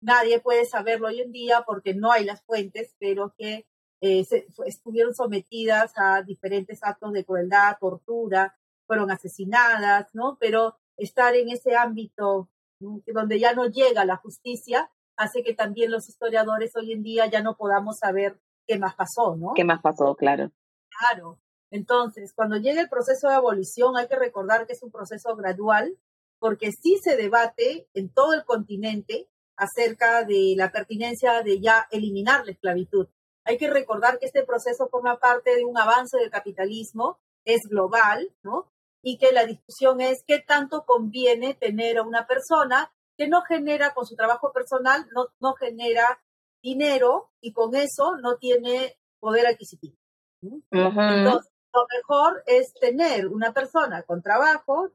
nadie puede saberlo hoy en día porque no hay las fuentes, pero que eh, estuvieron sometidas a diferentes actos de crueldad, tortura, fueron asesinadas, ¿no? Pero estar en ese ámbito donde ya no llega la justicia hace que también los historiadores hoy en día ya no podamos saber qué más pasó, ¿no? ¿Qué más pasó? Claro. Claro. Entonces, cuando llega el proceso de abolición, hay que recordar que es un proceso gradual, porque sí se debate en todo el continente acerca de la pertinencia de ya eliminar la esclavitud. Hay que recordar que este proceso forma parte de un avance del capitalismo, es global, ¿no? Y que la discusión es qué tanto conviene tener a una persona que no genera con su trabajo personal, no, no genera dinero y con eso no tiene poder adquisitivo. Entonces, lo mejor es tener una persona con trabajo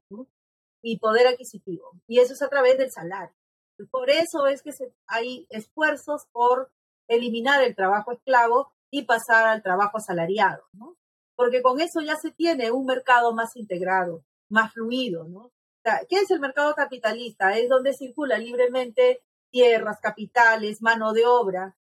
y poder adquisitivo. Y eso es a través del salario. Por eso es que hay esfuerzos por eliminar el trabajo esclavo y pasar al trabajo asalariado, ¿no? Porque con eso ya se tiene un mercado más integrado, más fluido, ¿no? ¿Qué es el mercado capitalista? Es donde circula libremente tierras, capitales, mano de obra,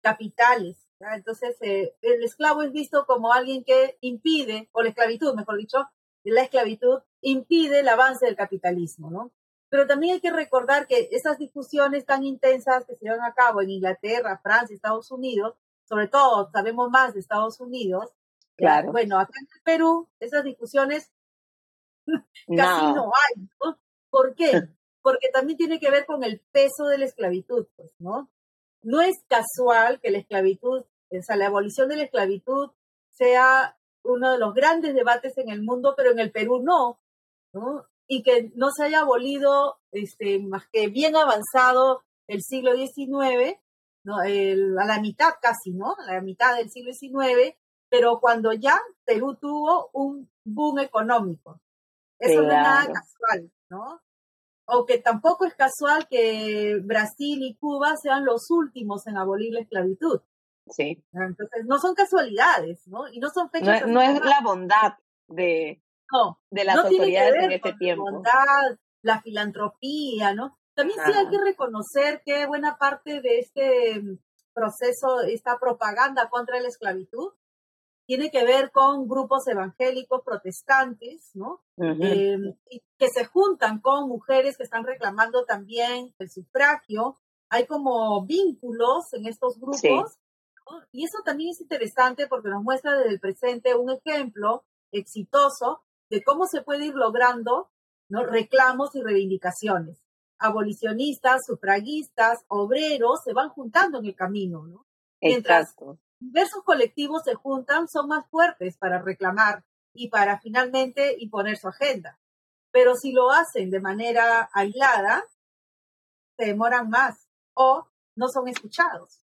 capitales. Entonces, eh, el esclavo es visto como alguien que impide, o la esclavitud, mejor dicho, la esclavitud impide el avance del capitalismo, ¿no? Pero también hay que recordar que esas discusiones tan intensas que se llevan a cabo en Inglaterra, Francia, Estados Unidos, sobre todo sabemos más de Estados Unidos, claro. bueno, acá en el Perú esas discusiones casi no hay, ¿no? ¿Por qué? Porque también tiene que ver con el peso de la esclavitud, pues, ¿no? No es casual que la esclavitud, o sea, la abolición de la esclavitud sea uno de los grandes debates en el mundo, pero en el Perú no, ¿no? Y que no se haya abolido, este, más que bien avanzado el siglo XIX, ¿no? a la mitad casi, ¿no? A la mitad del siglo XIX, pero cuando ya Perú tuvo un boom económico. Eso no es nada casual, ¿no? O que tampoco es casual que Brasil y Cuba sean los últimos en abolir la esclavitud. Sí. Entonces, no son casualidades, ¿no? Y no son fechas. No, es la bondad de, de las autoridades en este tiempo. La bondad, la filantropía, ¿no? También sí hay que reconocer que buena parte de este mm, proceso, esta propaganda contra la esclavitud, tiene que ver con grupos evangélicos protestantes, ¿no? Em, que se juntan con mujeres que están reclamando también el sufragio. Hay como vínculos en estos grupos y eso también es interesante porque nos muestra desde el presente un ejemplo exitoso de cómo se puede ir logrando ¿no? reclamos y reivindicaciones. Abolicionistas, sufragistas, obreros se van juntando en el camino, ¿no? Mientras diversos colectivos se juntan, son más fuertes para reclamar y para finalmente imponer su agenda. Pero si lo hacen de manera aislada, se demoran más o no son escuchados.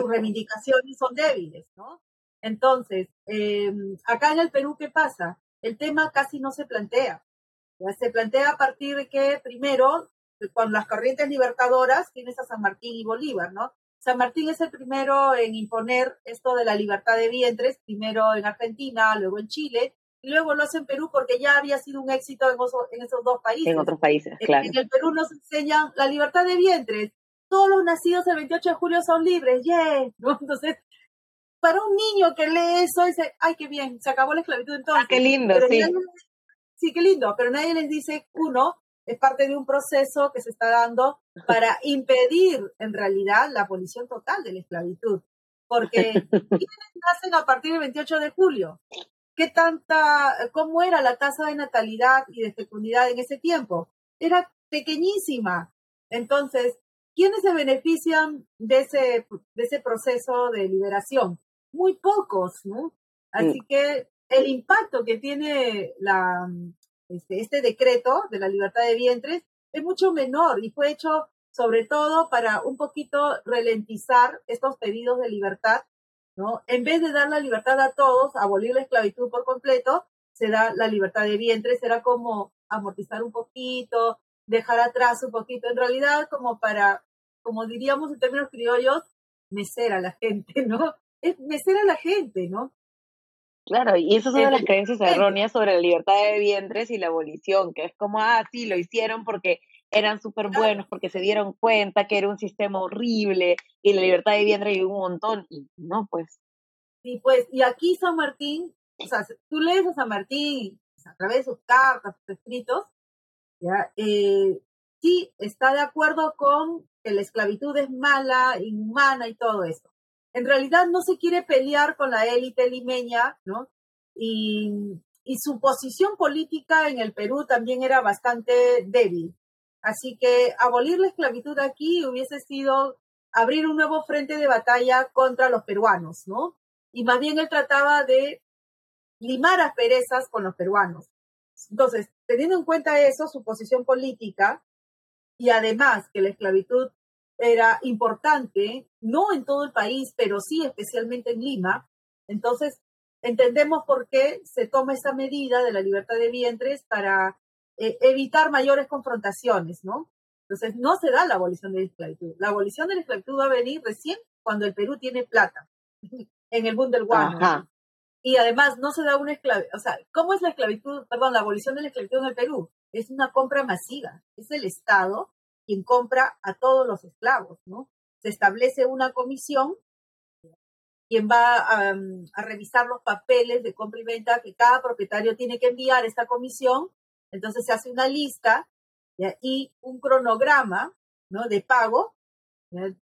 Sus reivindicaciones son débiles, ¿no? Entonces, em, acá en el Perú, ¿qué pasa? El tema casi no se plantea. Se plantea a partir de que, primero, con las corrientes libertadoras, tienes a San Martín y Bolívar, ¿no? San Martín es el primero en imponer esto de la libertad de vientres, primero en Argentina, luego en Chile, y luego lo hace en Perú porque ya había sido un éxito en, esos dos países. En otros países, claro. En, el Perú nos enseñan la libertad de vientres, todos los nacidos el 28 de julio son libres, yeah. Entonces, para un niño que lee eso, dice, ay, qué bien, se acabó la esclavitud entonces. Ah, qué lindo, sí. sí, qué lindo, pero nadie les dice, uno, es parte de un proceso que se está dando para impedir en realidad la abolición total de la esclavitud. Porque ¿quiénes nacen a partir del 28 de julio? ¿Qué tanta, cómo era la tasa de natalidad y de fecundidad en ese tiempo? Era pequeñísima. Entonces, ¿Quiénes se benefician de ese, de ese proceso de liberación? Muy pocos, ¿no? Así mm. que el impacto que tiene la, este, este decreto de la libertad de vientres es mucho menor y fue hecho sobre todo para un poquito ralentizar estos pedidos de libertad, ¿no? En vez de dar la libertad a todos, abolir la esclavitud por completo, se da la libertad de vientres, será como amortizar un poquito, dejar atrás un poquito, en realidad como para, como diríamos en términos criollos, mecer a la gente, ¿no? Es mecer a la gente, ¿no? Claro, y esas son las creencias erróneas sobre la libertad de vientres y la abolición, que es como, ah, sí, lo hicieron porque eran súper buenos, porque se dieron cuenta que era un sistema horrible y la libertad de vientre y un montón, y no, pues. Sí, pues, y aquí San Martín, o sea, tú lees a San Martín a través de sus cartas, sus escritos, ¿ya? Eh, sí está de acuerdo con que la esclavitud es mala, inhumana y todo eso. En realidad no se quiere pelear con la élite limeña, ¿no? Y, su posición política en el Perú también era bastante débil. Así que abolir la esclavitud aquí hubiese sido abrir un nuevo frente de batalla contra los peruanos, ¿no? Y más bien él trataba de limar asperezas con los peruanos. Entonces, teniendo en cuenta eso, su posición política, y además que la esclavitud era importante, no en todo el país, pero sí especialmente en Lima, entonces entendemos por qué se toma esa medida de la libertad de vientres para eh, evitar mayores confrontaciones, ¿no? Entonces no se da la abolición de la esclavitud. La abolición de la esclavitud va a venir recién cuando el Perú tiene plata, en el boom del guano y además no se da una esclavitud, o sea, ¿cómo es la esclavitud, perdón, la abolición de la esclavitud en el Perú? Es una compra masiva, es el Estado quien compra a todos los esclavos, ¿no? Se establece una comisión quien va a, a, revisar los papeles de compra y venta que cada propietario tiene que enviar a esta comisión Entonces se hace una lista y un cronograma ¿no? de pago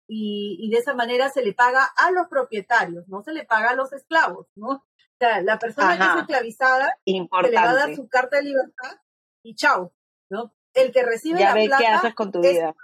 y, de esa manera se le paga a los propietarios, no se le paga a los esclavos, ¿no? O sea, la persona que es esclavizada se le va a dar su carta de libertad y chao, ¿no? El que recibe ya la ves qué haces con tu vida.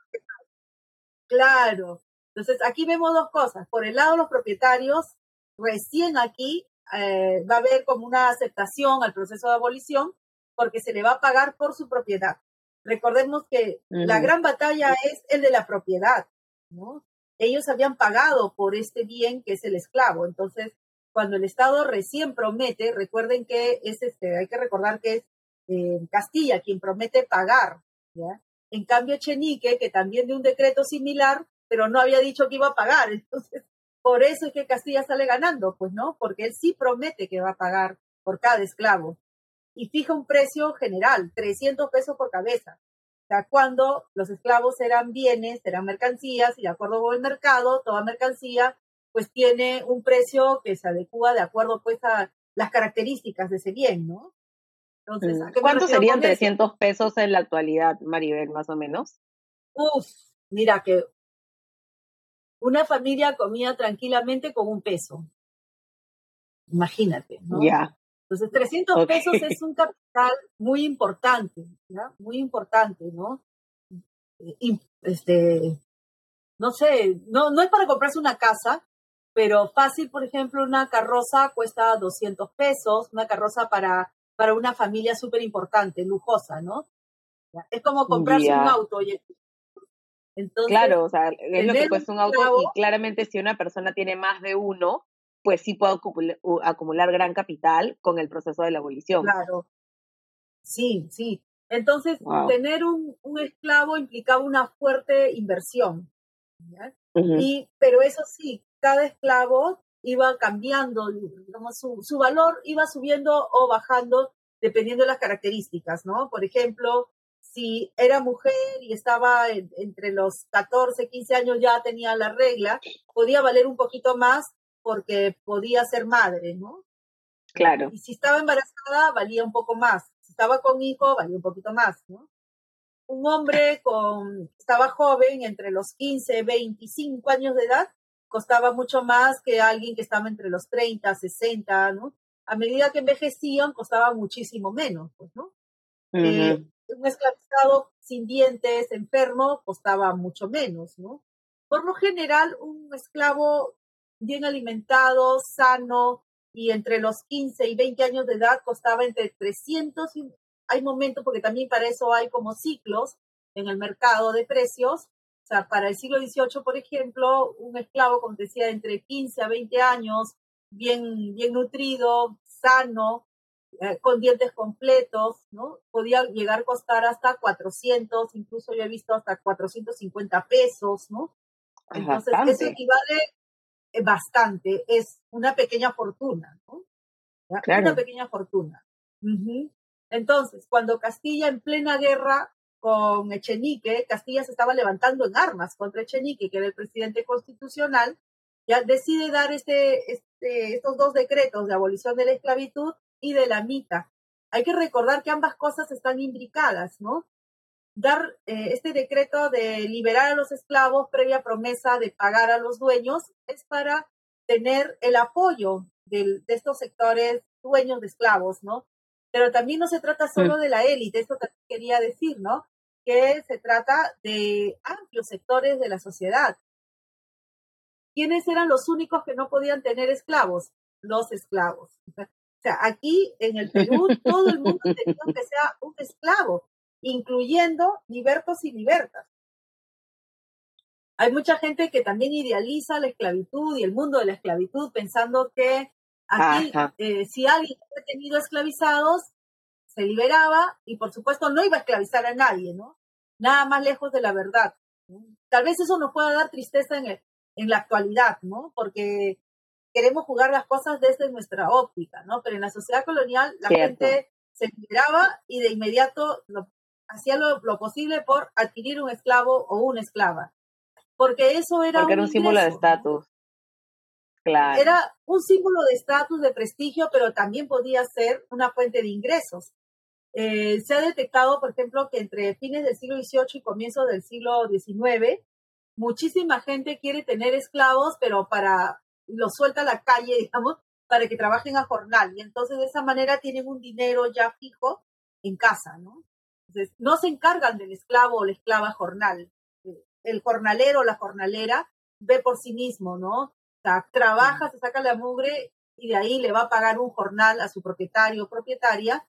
Claro. Entonces, aquí vemos dos cosas. Por el lado, de los propietarios, recién aquí eh, va a haber como una aceptación al proceso de abolición porque se le va a pagar por su propiedad. Recordemos que la gran batalla es el de la propiedad, ¿no? Ellos habían pagado por este bien que es el esclavo. Entonces, cuando el Estado recién promete, recuerden que es este, hay que recordar que es eh, Castilla quien promete pagar, ¿ya? En cambio, Chenique, que también de un decreto similar, pero no había dicho que iba a pagar. Entonces, por eso es que Castilla sale ganando, pues no, porque él sí promete que va a pagar por cada esclavo y fija un precio general, 300 pesos por cabeza. O sea, cuando los esclavos eran bienes, eran mercancías y de acuerdo con el mercado, toda mercancía pues tiene un precio que se adecua de acuerdo pues a las características de ese bien, ¿no? Entonces, ¿cuánto serían 300 pesos en la actualidad, Maribel, más o menos? Uf, mira que una familia comía tranquilamente con un peso. Imagínate, ¿no? Ya. Entonces, 300 pesos es un capital muy importante, ¿ya? Muy importante, ¿no? Y, este, no sé, no, no es para comprarse una casa, pero fácil, por ejemplo, una carroza cuesta 200 pesos, una carroza para, para una familia súper importante, lujosa, ¿no? Es como comprarse un auto. claro, o sea, es lo que cuesta un auto y claramente si una persona tiene más de uno, pues sí puede acumular, gran capital con el proceso de la abolición. Claro. Sí, sí. Entonces, tener un, un, esclavo implicaba una fuerte inversión. y, pero eso sí, cada esclavo iba cambiando, digamos, su, su valor iba subiendo o bajando dependiendo de las características, ¿no? Por ejemplo, si era mujer y estaba entre los 14, 15 años ya tenía la regla, podía valer un poquito más porque podía ser madre, ¿no? Claro. Y si estaba embarazada, valía un poco más. Si estaba con hijo, valía un poquito más, ¿no? Un hombre con, estaba joven, entre los 15, 25 años de edad, costaba mucho más que alguien que estaba entre los 30, 60, ¿no? A medida que envejecían, costaba muchísimo menos, pues, ¿no? un esclavizado sin dientes, enfermo, costaba mucho menos, ¿no? Por lo general, un esclavo bien alimentado, sano y entre los 15 y 20 años de edad costaba entre 300 y hay momentos, porque también para eso hay como ciclos en el mercado de precios. O sea, para el siglo XVIII, por ejemplo, un esclavo, como decía, entre 15 a 20 años, bien, bien nutrido, sano, eh, con dientes completos, ¿no? Podía llegar a costar hasta 400, incluso yo he visto hasta 450 pesos, ¿no? Entonces, eso equivale eh, bastante, es una pequeña fortuna, ¿no? Una pequeña fortuna. Entonces, cuando Castilla en plena guerra con Echenique, Castilla se estaba levantando en armas contra Echenique, que era el presidente constitucional, ya decide dar este, este, estos dos decretos de abolición de la esclavitud y de la mitad. Hay que recordar que ambas cosas están imbricadas, ¿no? Dar eh, este decreto de liberar a los esclavos previa promesa de pagar a los dueños es para tener el apoyo de, estos sectores dueños de esclavos, ¿no? Pero también no se trata solo de la élite, esto también quería decir, ¿no? Que se trata de amplios sectores de la sociedad. ¿Quiénes eran los únicos que no podían tener esclavos? Los esclavos sea, aquí en el Perú todo el mundo tenía que sea un esclavo, incluyendo libertos y libertas. Hay mucha gente que también idealiza la esclavitud y el mundo de la esclavitud pensando que aquí eh, si alguien ha tenido esclavizados, se liberaba y por supuesto no iba a esclavizar a nadie, ¿no? Nada más lejos de la verdad. Tal vez eso nos pueda dar tristeza en, en la actualidad, ¿no? Porque queremos jugar las cosas desde nuestra óptica, ¿no? Pero en la sociedad colonial la gente se liberaba y de inmediato hacía lo, posible por adquirir un esclavo o una esclava. Porque eso era, Porque un, era un símbolo de estatus. Claro. Era un símbolo de estatus, de prestigio, pero también podía ser una fuente de ingresos. eh, se ha detectado, por ejemplo, que entre fines del siglo XVIII y comienzos del siglo XIX, muchísima gente quiere tener esclavos, pero para los suelta a la calle, digamos, para que trabajen a jornal. Y entonces de esa manera tienen un dinero ya fijo en casa, ¿no? No se encargan del esclavo o la esclava jornal. El jornalero o la jornalera ve por sí mismo, ¿no? Sea, trabaja, se saca la mugre y de ahí le va a pagar un jornal a su propietario o propietaria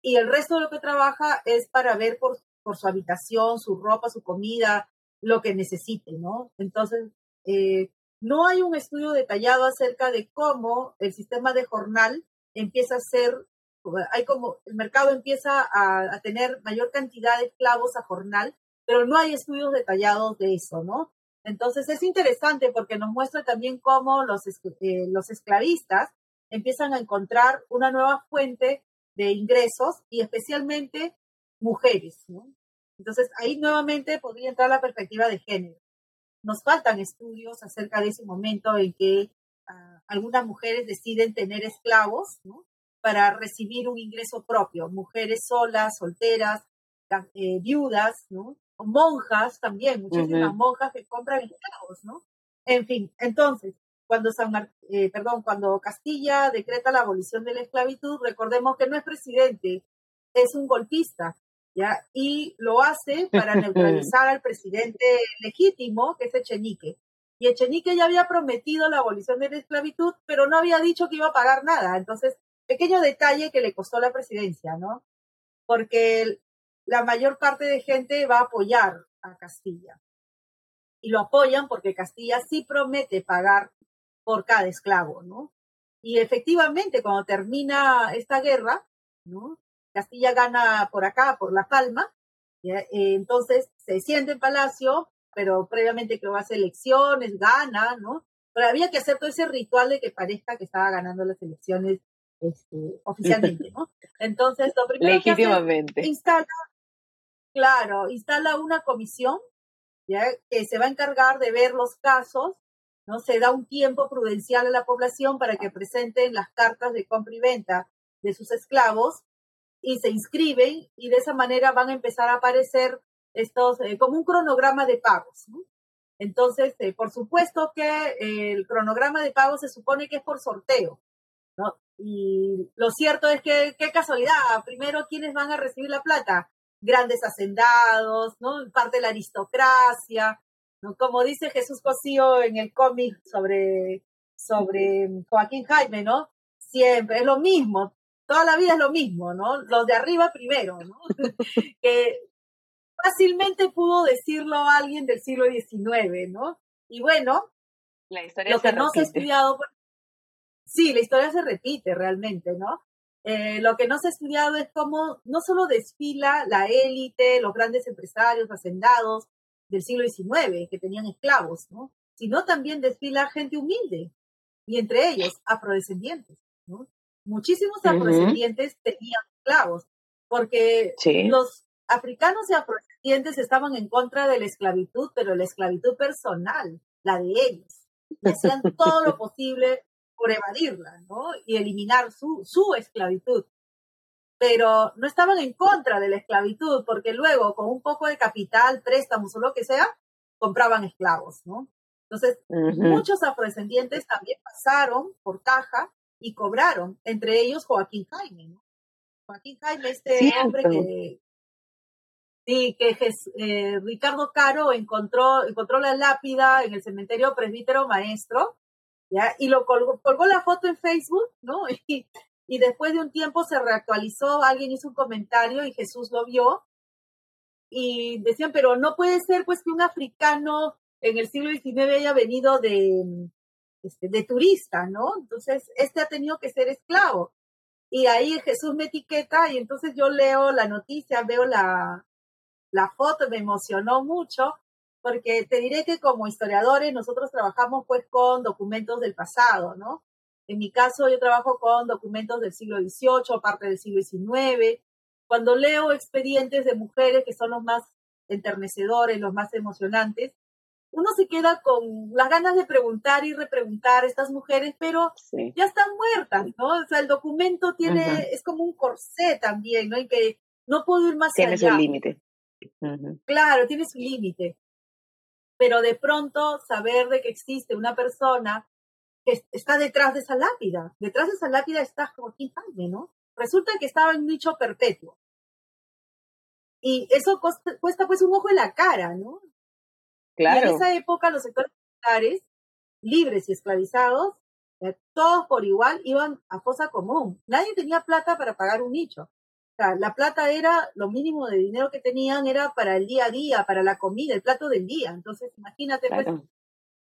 y el resto de lo que trabaja es para ver por, por su habitación, su ropa, su comida, lo que necesite, ¿no? Entonces, eh, no hay un estudio detallado acerca de cómo el sistema de jornal empieza a ser, hay como, el mercado empieza a, a tener mayor cantidad de esclavos a jornal, pero no hay estudios detallados de eso, ¿no? Entonces es interesante porque nos muestra también cómo los, eh, los esclavistas empiezan a encontrar una nueva fuente de ingresos y especialmente mujeres. ¿no? Entonces ahí nuevamente podría entrar la perspectiva de género. Nos faltan estudios acerca de ese momento en que ah, algunas mujeres deciden tener esclavos ¿no? para recibir un ingreso propio, mujeres solas, solteras, eh, viudas, ¿no? Monjas también, muchísimas monjas que compran esclavos, ¿no? En fin, entonces, cuando San eh, perdón, cuando Castilla decreta la abolición de la esclavitud, recordemos que no es presidente, es un golpista, ¿ya? Y lo hace para neutralizar al presidente legítimo, que es Echenique. Y Echenique ya había prometido la abolición de la esclavitud, pero no había dicho que iba a pagar nada. Entonces, pequeño detalle que le costó la presidencia, ¿no? Porque la mayor parte de gente va a apoyar a Castilla. Y lo apoyan porque Castilla sí promete pagar por cada esclavo, ¿no? Y efectivamente, cuando termina esta guerra, ¿no? Castilla gana por acá, por La Palma, eh, entonces se siente en palacio, pero previamente que va a hacer elecciones, gana, ¿no? Pero había que hacer todo ese ritual de que parezca que estaba ganando las elecciones este, oficialmente, ¿no? Entonces, lo primero que instala, Claro, instala una comisión que se va a encargar de ver los casos, ¿no? Se da un tiempo prudencial a la población para que presenten las cartas de compra y venta de sus esclavos y se inscriben y de esa manera van a empezar a aparecer estos eh, como un cronograma de pagos. Entonces, eh, por supuesto que el cronograma de pagos se supone que es por sorteo. Y lo cierto es que, qué casualidad, primero, ¿quiénes van a recibir la plata? Grandes hacendados, ¿no? Parte de la aristocracia, ¿no? Como dice Jesús Cosío en el cómic sobre, sobre Joaquín Jaime, ¿no? Siempre es lo mismo, toda la vida es lo mismo, ¿no? Los de arriba primero, ¿no? que fácilmente pudo decirlo alguien del siglo XIX, ¿no? Y bueno, la historia lo que no se ha estudiado, sí, la historia se repite realmente, ¿no? Eh, lo que no se ha estudiado es cómo no solo desfila la élite, los grandes empresarios, hacendados del siglo XIX que tenían esclavos, ¿no? sino también desfila gente humilde y entre ellos afrodescendientes. ¿no? Muchísimos afrodescendientes tenían esclavos porque los africanos y afrodescendientes estaban en contra de la esclavitud, pero la esclavitud personal, la de ellos. Y hacían todo lo posible por evadirla, ¿no? Y eliminar su, su esclavitud. Pero no estaban en contra de la esclavitud, porque luego, con un poco de capital, préstamos o lo que sea, compraban esclavos, ¿no? Entonces, muchos afrodescendientes también pasaron por caja y cobraron, entre ellos Joaquín Jaime, ¿no? Joaquín Jaime, este hombre que, sí, que eh, Ricardo Caro encontró, encontró la lápida en el cementerio presbítero maestro Y lo colgó, colgó la foto en Facebook, ¿no? Y, y después de un tiempo se reactualizó, alguien hizo un comentario y Jesús lo vio y decían, pero no puede ser pues que un africano en el siglo XIX haya venido de, este, de turista, ¿no? Entonces, este ha tenido que ser esclavo. Y ahí Jesús me etiqueta y entonces yo leo la noticia, veo la, la foto, me emocionó mucho porque te diré que como historiadores nosotros trabajamos pues con documentos del pasado, ¿no? En mi caso yo trabajo con documentos del siglo XVIII, parte del siglo XIX. Cuando leo expedientes de mujeres que son los más enternecedores, los más emocionantes, uno se queda con las ganas de preguntar y repreguntar a estas mujeres, pero ya están muertas, ¿no? O sea, el documento tiene, es como un corsé también, ¿no? En que no puedo ir más allá. Tiene su límite. Claro, tiene su límite. Pero de pronto saber de que existe una persona que está detrás de esa lápida, detrás de esa lápida está Joaquín Jaime, ¿no? Resulta que estaba en un nicho perpetuo. Y eso cuesta, pues un ojo en la cara, ¿no? Claro. en esa época los sectores militares, libres y esclavizados, eh, todos por igual iban a fosa común. Nadie tenía plata para pagar un nicho. La plata era, lo mínimo de dinero que tenían era para el día a día, para la comida, el plato del día. Entonces, imagínate, pues,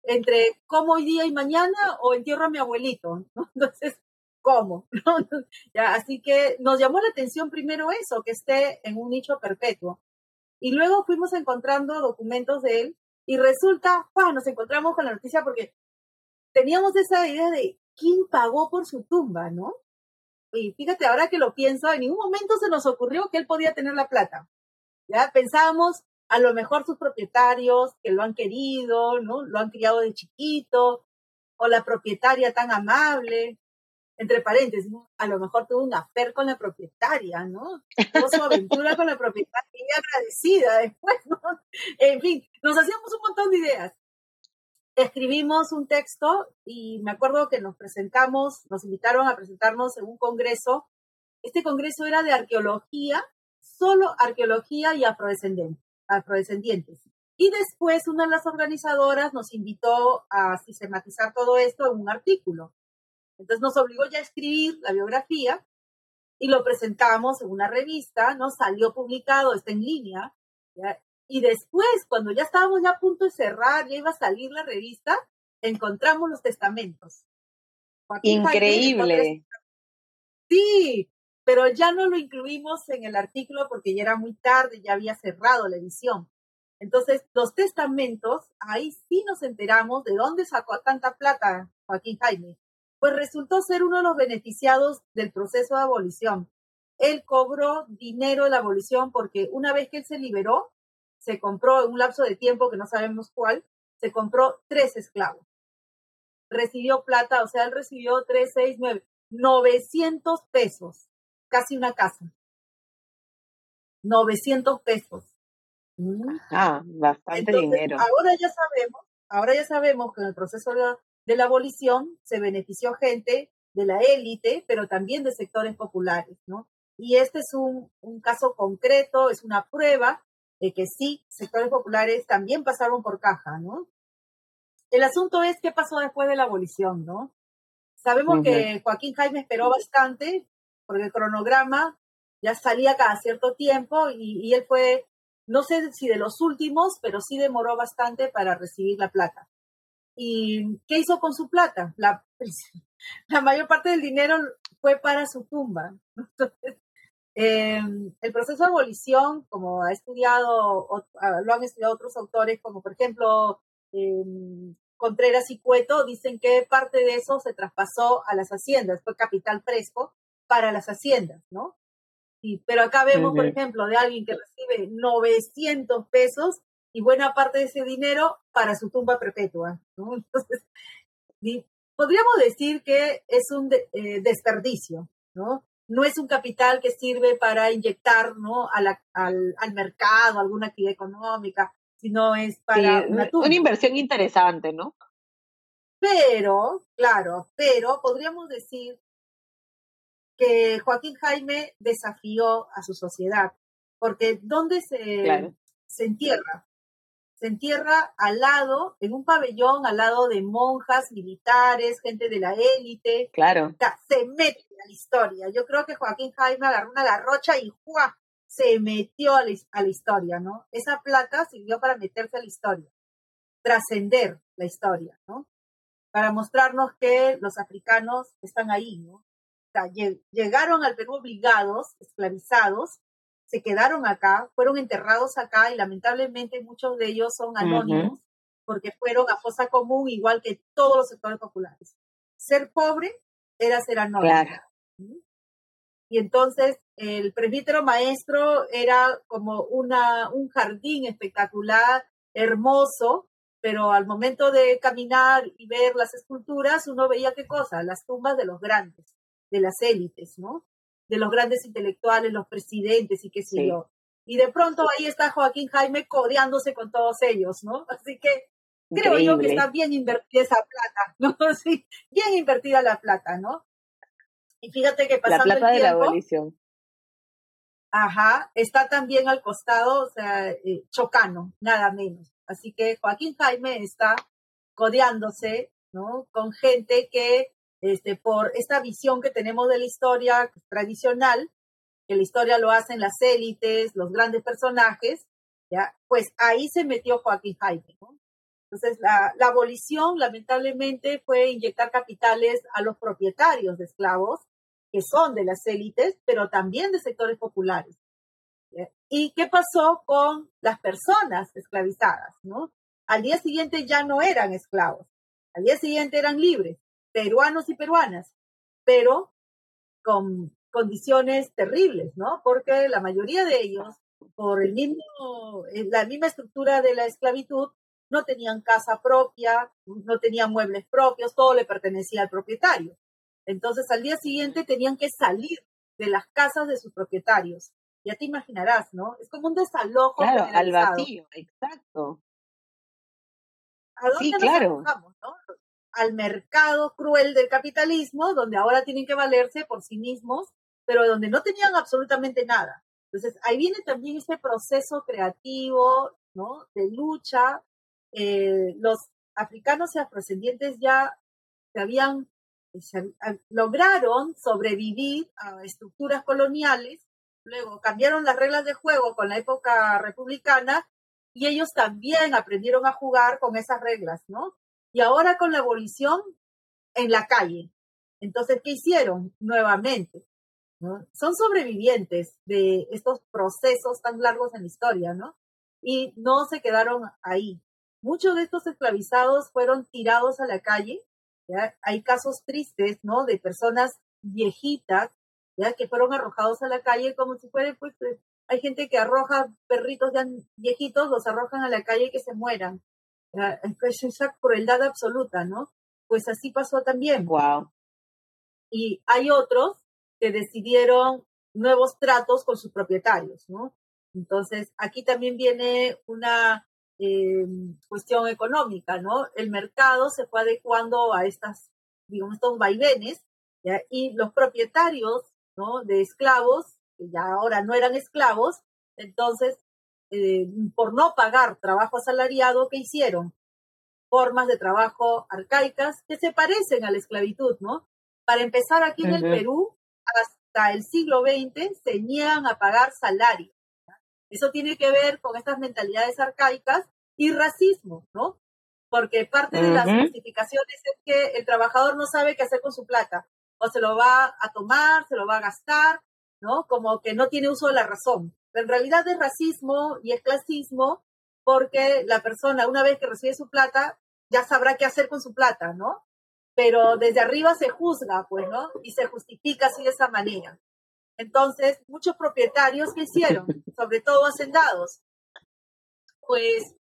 entre como hoy día y mañana o entierro a mi abuelito, ¿no? Entonces, ¿cómo? ya, así que nos llamó la atención primero eso, que esté en un nicho perpetuo. Y luego fuimos encontrando documentos de él y resulta, nos encontramos con la noticia porque teníamos esa idea de quién pagó por su tumba, ¿no? Y fíjate, ahora que lo pienso, en ningún momento se nos ocurrió que él podía tener la plata. Ya pensábamos, a lo mejor sus propietarios que lo han querido, ¿no? Lo han criado de chiquito, o la propietaria tan amable, entre paréntesis, a lo mejor tuvo un afer con la propietaria, ¿no? Tuvo su aventura con la propietaria y agradecida después, ¿no? En fin, nos hacíamos un montón de ideas. Escribimos un texto y me acuerdo que nos presentamos, nos invitaron a presentarnos en un congreso. Este congreso era de arqueología, solo arqueología y afrodescendientes afrodescendientes. Y después una de las organizadoras nos invitó a sistematizar todo esto en un artículo. Entonces nos obligó ya a escribir la biografía y lo presentamos en una revista, ¿no? Salió publicado, está en línea. Y después, cuando ya estábamos ya a punto de cerrar, ya iba a salir la revista, encontramos los testamentos. Increíble. Sí, pero ya no lo incluimos en el artículo porque ya era muy tarde, ya había cerrado la edición. Entonces, los testamentos, ahí sí nos enteramos de dónde sacó tanta plata Joaquín Jaime. Pues resultó ser uno de los beneficiados del proceso de abolición. Él cobró dinero de la abolición porque una vez que él se liberó, se compró en un lapso de tiempo que no sabemos cuál, se compró tres esclavos. Recibió plata, o sea, él recibió tres, seis, nueve, 900 pesos casi una casa. 900 pesos. Ah, bastante dinero. Ahora ya sabemos, ahora ya sabemos que en el proceso de la, abolición se benefició gente de la élite, pero también de sectores populares, ¿no? Y este es un, un caso concreto, es una prueba de que sí, sectores populares también pasaron por caja, ¿no? El asunto es qué pasó después de la abolición, ¿no? Sabemos que Joaquín Jaime esperó bastante, porque el cronograma ya salía cada cierto tiempo y, él fue, no sé si de los últimos, pero sí demoró bastante para recibir la plata. ¿Y qué hizo con su plata? La, la mayor parte del dinero fue para su tumba. Em, el proceso de abolición, como ha estudiado, lo han estudiado otros autores, como por ejemplo em, Contreras y Cueto, dicen que parte de eso se traspasó a las haciendas, fue capital fresco, para las haciendas, ¿no? pero acá vemos, por ejemplo, de alguien que recibe 900 pesos y buena parte de ese dinero para su tumba perpetua, ¿no? Entonces, podríamos decir que es un eh, desperdicio, ¿no? No es un capital que sirve para inyectar, ¿no? al, al, mercado, alguna actividad económica, sino es para una, una inversión interesante, ¿no? Pero, claro, pero podríamos decir que Joaquín Jaime desafió a su sociedad, porque ¿dónde se, se entierra? Se entierra al lado, en un pabellón, al lado de monjas, militares, gente de la élite. Claro. se mete a la historia. Yo creo que Joaquín Jaime agarró una garrocha y ¡juá! se metió a la, a la historia, ¿no? Esa plata sirvió para meterse a la historia, trascender la historia, ¿no? Para mostrarnos que los africanos están ahí, ¿no? llegaron al Perú obligados, esclavizados, se quedaron acá, fueron enterrados acá y lamentablemente muchos de ellos son anónimos porque fueron a fosa común igual que todos los sectores populares. Ser pobre era ser anónimo. Y entonces el presbítero maestro era como una, un jardín espectacular, hermoso, pero al momento de caminar y ver las esculturas, uno veía qué cosa, las tumbas de los grandes de las élites, ¿no? De los grandes intelectuales, los presidentes y qué sé yo. Y de pronto ahí está Joaquín Jaime codeándose con todos ellos, ¿no? Así que creo yo que está bien invertida esa plata, ¿no? Sí, bien invertida la plata, ¿no? Y fíjate que pasando la plata el tiempo, de la abolición. Ajá, está también al costado, o sea, eh, Chocano, nada menos. Así que Joaquín Jaime está codeándose, ¿no? Con gente que, este, por esta visión que tenemos de la historia tradicional, que la historia lo hacen las élites, los grandes personajes. Pues ahí se metió Joaquín Jaime. Entonces, la, abolición, lamentablemente, fue inyectar capitales a los propietarios de esclavos que son de las élites, pero también de sectores populares. ¿Y qué pasó con las personas esclavizadas? Al día siguiente ya no eran esclavos, al día siguiente eran libres, peruanos y peruanas, pero con condiciones terribles, ¿no? Porque la mayoría de ellos, por el mismo, eh, la misma estructura de la esclavitud, no tenían casa propia, no tenían muebles propios, todo le pertenecía al propietario. Entonces al día siguiente tenían que salir de las casas de sus propietarios. Ya te imaginarás, ¿no? Es como un desalojo. Claro, al vacío, exacto. ¿A dónde sí, claro. ¿no? Al mercado cruel del capitalismo, donde ahora tienen que valerse por sí mismos, pero donde no tenían absolutamente nada. Entonces, ahí viene también ese proceso creativo, ¿no? De lucha. Eh, los africanos y afrodescendientes ya se habían lograron sobrevivir a estructuras coloniales, luego cambiaron las reglas de juego con la época republicana y ellos también aprendieron a jugar con esas reglas, ¿no? Y ahora con la abolición en la calle. Entonces, ¿qué hicieron nuevamente? Son sobrevivientes de estos procesos tan largos en la historia, ¿no? Y no se quedaron ahí. Muchos de estos esclavizados fueron tirados a la calle hay casos tristes, ¿no? De personas viejitas, ¿ya? Que fueron arrojados a la calle como si fuera, pues, eh, hay gente que arroja perritos ya viejitos, los arrojan a la calle y que se mueran. Es esa crueldad absoluta, ¿no? Pues así pasó también. Wow. Y hay otros que decidieron nuevos tratos con sus propietarios, ¿no? Entonces, aquí también viene una eh, cuestión económica, ¿no? El mercado se fue adecuando a estas, digamos, estos vaivenes, y los propietarios, ¿no? De esclavos, que ya ahora no eran esclavos, entonces, eh, por no pagar trabajo asalariado, ¿qué hicieron? Formas de trabajo arcaicas que se parecen a la esclavitud, ¿no? Para empezar, aquí en el Perú, hasta el siglo XX, se niegan a pagar salario. Eso tiene que ver con estas mentalidades arcaicas y racismo, ¿no? Porque parte de las justificaciones es que el trabajador no sabe qué hacer con su plata, o se lo va a tomar, se lo va a gastar, ¿no? Como que no tiene uso de la razón. En realidad es racismo y es clasismo porque la persona, una vez que recibe su plata, ya sabrá qué hacer con su plata, ¿no? Pero desde arriba se juzga, pues, ¿no? Y se justifica así de esa manera. Entonces, muchos propietarios, ¿qué hicieron? Sobre todo hacendados. Pues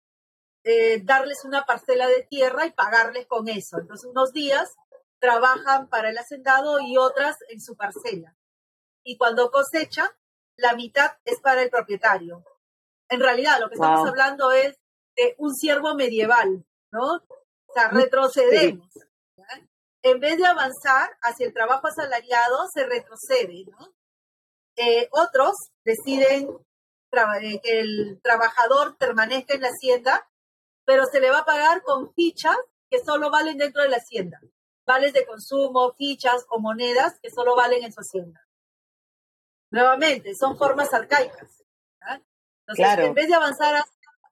eh, darles una parcela de tierra y pagarles con eso. Entonces, unos días trabajan para el hacendado y otras en su parcela. Y cuando cosecha, la mitad es para el propietario. En realidad, lo que estamos hablando es de un siervo medieval, ¿no? O sea, retrocedemos. En vez de avanzar hacia el trabajo asalariado, se retrocede, ¿no? Eh, otros deciden eh, que el trabajador permanezca en la hacienda, pero se le va a pagar con fichas que solo valen dentro de la hacienda. Vales de consumo, fichas o monedas que solo valen en su hacienda. Nuevamente, son formas arcaicas. Entonces, en vez de avanzar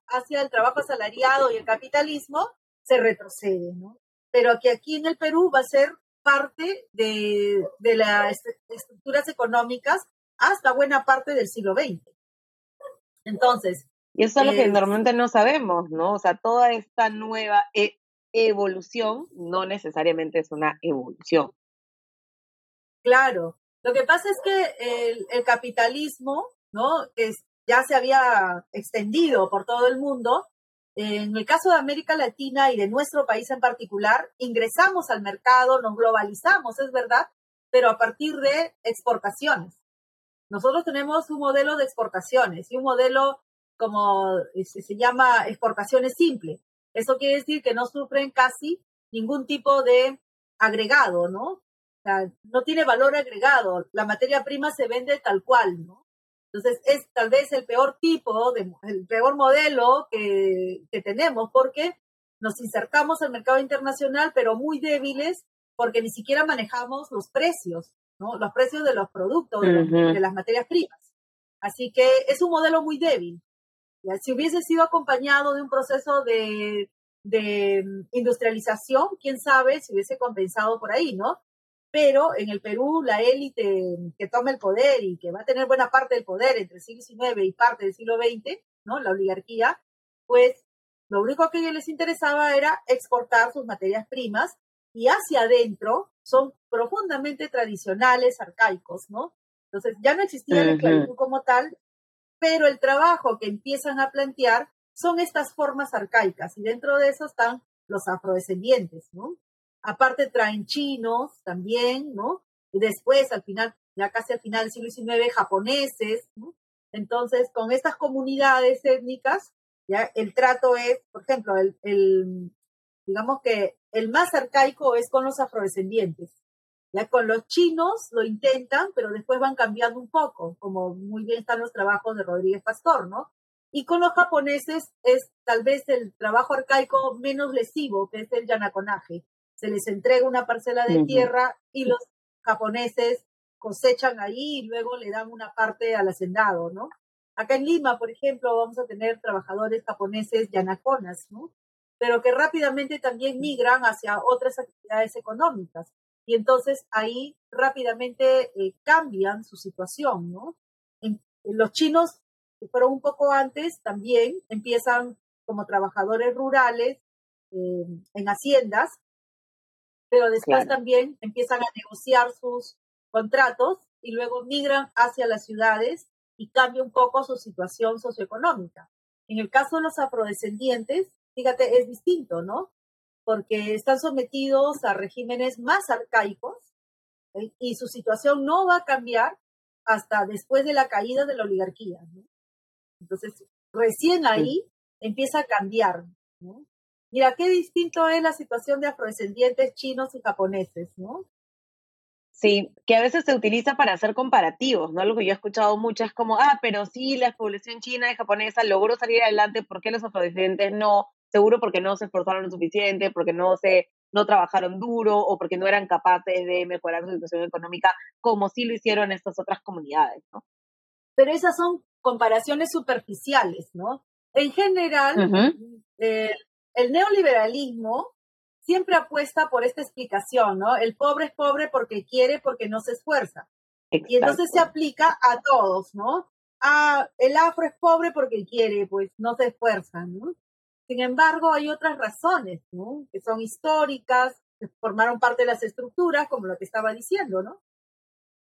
hacia, el trabajo asalariado y el capitalismo, se retrocede, ¿no? Pero que aquí en el Perú va a ser parte de, de las estructuras económicas hasta buena parte del siglo XX. Entonces. Y eso es lo que eh, normalmente no sabemos, ¿no? O sea, toda esta nueva e, evolución no necesariamente es una evolución. Claro. Lo que pasa es que el, capitalismo, ¿no? Es, ya se había extendido por todo el mundo. En el caso de América Latina y de nuestro país en particular, ingresamos al mercado, nos globalizamos, es verdad, pero a partir de exportaciones. nosotros tenemos un modelo de exportaciones y un modelo como se, se llama exportaciones simple. Eso quiere decir que no sufren casi ningún tipo de agregado, ¿no? Sea, no tiene valor agregado. La materia prima se vende tal cual, ¿no? Entonces es tal vez el peor tipo, de, el peor modelo que, que tenemos porque nos insertamos al mercado internacional, pero muy débiles porque ni siquiera manejamos los precios, ¿no? Los precios de los productos, de, las materias primas. Así que es un modelo muy débil. Si hubiese sido acompañado de un proceso de, de industrialización, quién sabe si hubiese compensado por ahí, ¿no? Pero en el Perú, la élite que toma el poder y que va a tener buena parte del poder entre el siglo XIX y parte del siglo XX, ¿no? La oligarquía, pues lo único que a ellos les interesaba era exportar sus materias primas y hacia adentro son profundamente tradicionales, arcaicos, ¿no? Entonces ya no existía la esclavitud como tal, pero el trabajo que empiezan a plantear son estas formas arcaicas y dentro de eso están los afrodescendientes, ¿no? Aparte traen chinos también, ¿no? Y después, al final, ya casi al final del siglo XIX, japoneses, ¿no? Entonces, con estas comunidades étnicas, ya el trato es, por ejemplo, el, digamos que el más arcaico es con los afrodescendientes. Ya con los chinos lo intentan, pero después van cambiando un poco, como muy bien están los trabajos de Rodríguez Pastor, ¿no? Y con los japoneses es tal vez el trabajo arcaico menos lesivo, que es el yanaconaje. Se les entrega una parcela de tierra y los japoneses cosechan ahí y luego le dan una parte al hacendado, ¿no? Acá en Lima, por ejemplo, vamos a tener trabajadores japoneses yanaconas, ¿no? Pero que rápidamente también migran hacia otras actividades económicas. Y entonces ahí rápidamente eh, cambian su situación, ¿no? los chinos que fueron un poco antes, también empiezan como trabajadores rurales eh, en haciendas, pero después también empiezan a negociar sus contratos y luego migran hacia las ciudades y cambia un poco su situación socioeconómica. En el caso de los afrodescendientes, fíjate, es distinto, ¿no? Porque están sometidos a regímenes más arcaicos ¿eh? y su situación no va a cambiar hasta después de la caída de la oligarquía. ¿no? Entonces, recién ahí empieza a cambiar. ¿no? Mira, qué distinto es la situación de afrodescendientes chinos y japoneses, ¿no? Sí, que a veces se utiliza para hacer comparativos, ¿no? Lo que yo he escuchado mucho es como, ah, pero sí, la población china y japonesa logró salir adelante, ¿por qué los afrodescendientes no? Seguro porque no se esforzaron lo suficiente, porque no se no trabajaron duro o porque no eran capaces de mejorar su situación económica como sí lo hicieron estas otras comunidades, ¿no? Pero esas son comparaciones superficiales, ¿no? En general, eh, el neoliberalismo siempre apuesta por esta explicación, ¿no? El pobre es pobre porque quiere, porque no se esfuerza. Y entonces se aplica a todos, ¿no? Ah, el afro es pobre porque quiere, pues no se esfuerza, ¿no? Sin embargo, hay otras razones, ¿no? Que son históricas, que formaron parte de las estructuras, como lo que estaba diciendo, ¿no?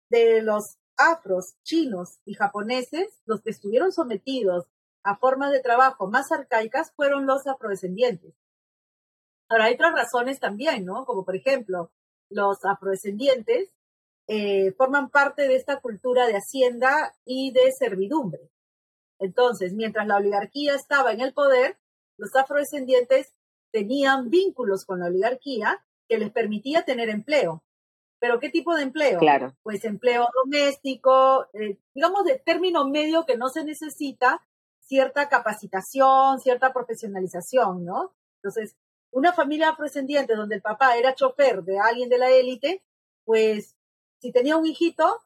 De los afros, chinos y japoneses, los que estuvieron sometidos a formas de trabajo más arcaicas fueron los afrodescendientes. Ahora, hay otras razones también, ¿no? Como por ejemplo, los afrodescendientes eh, forman parte de esta cultura de hacienda y de servidumbre. Entonces, mientras la oligarquía estaba en el poder, los afrodescendientes tenían vínculos con la oligarquía que les permitía tener empleo. ¿Pero qué tipo de empleo? Claro. Pues empleo doméstico, eh, digamos de término medio que no se necesita cierta capacitación, cierta profesionalización, ¿no? Entonces, una familia afrodescendiente donde el papá era chofer de alguien de la élite, pues si tenía un hijito,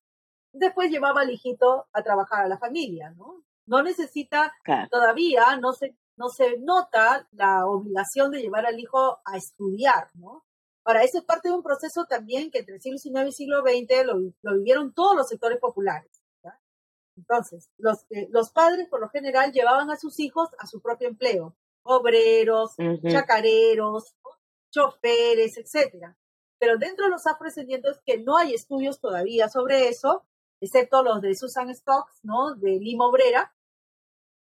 después llevaba al hijito a trabajar a la familia, ¿no? No necesita todavía, no se, no se nota la obligación de llevar al hijo a estudiar, ¿no? Ahora, eso es parte de un proceso también que entre el siglo XIX y el siglo XX lo, vivieron todos los sectores populares. Entonces, los, los padres por lo general llevaban a sus hijos a su propio empleo, obreros, chacareros, choferes, etcétera. Pero dentro de los afrodescendientes que no hay estudios todavía sobre eso, excepto los de Susan Stocks, ¿no? De Lima Obrera,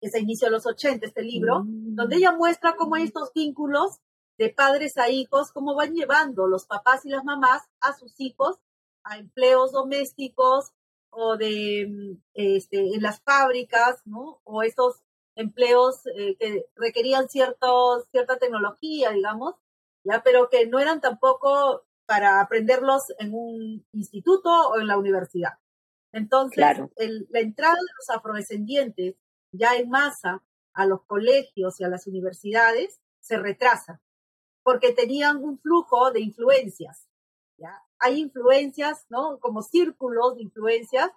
que se inició en los 80 este libro, donde ella muestra cómo hay estos vínculos de padres a hijos, cómo van llevando los papás y las mamás a sus hijos a empleos domésticos, o de mm, este, en las fábricas, ¿no? O esos empleos eh, que requerían ciertos, cierta tecnología, digamos, ya, pero que no eran tampoco para aprenderlos en un instituto o en la universidad. Entonces, la entrada de los afrodescendientes ya en masa a los colegios y a las universidades se retrasa, porque tenían un flujo de influencias. ¿ya? Hay influencias, ¿no? Como círculos de influencias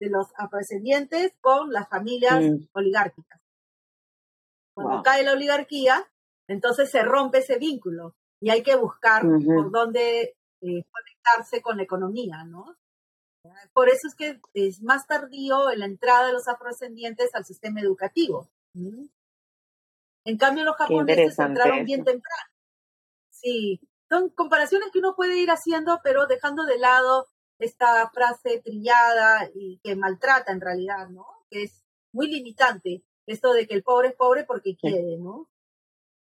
de los afrodescendientes con las familias mm. oligárquicas. Cuando cae la oligarquía, entonces se rompe ese vínculo y hay que buscar por dónde eh, conectarse con la economía, ¿no? Por eso es que es más tardío en la entrada de los afrodescendientes al sistema educativo. En cambio, los japoneses entraron bien temprano. Sí, son comparaciones que uno puede ir haciendo, pero dejando de lado esta frase trillada y que maltrata en realidad, ¿no? Que es muy limitante, esto de que el pobre es pobre porque quiere, ¿no?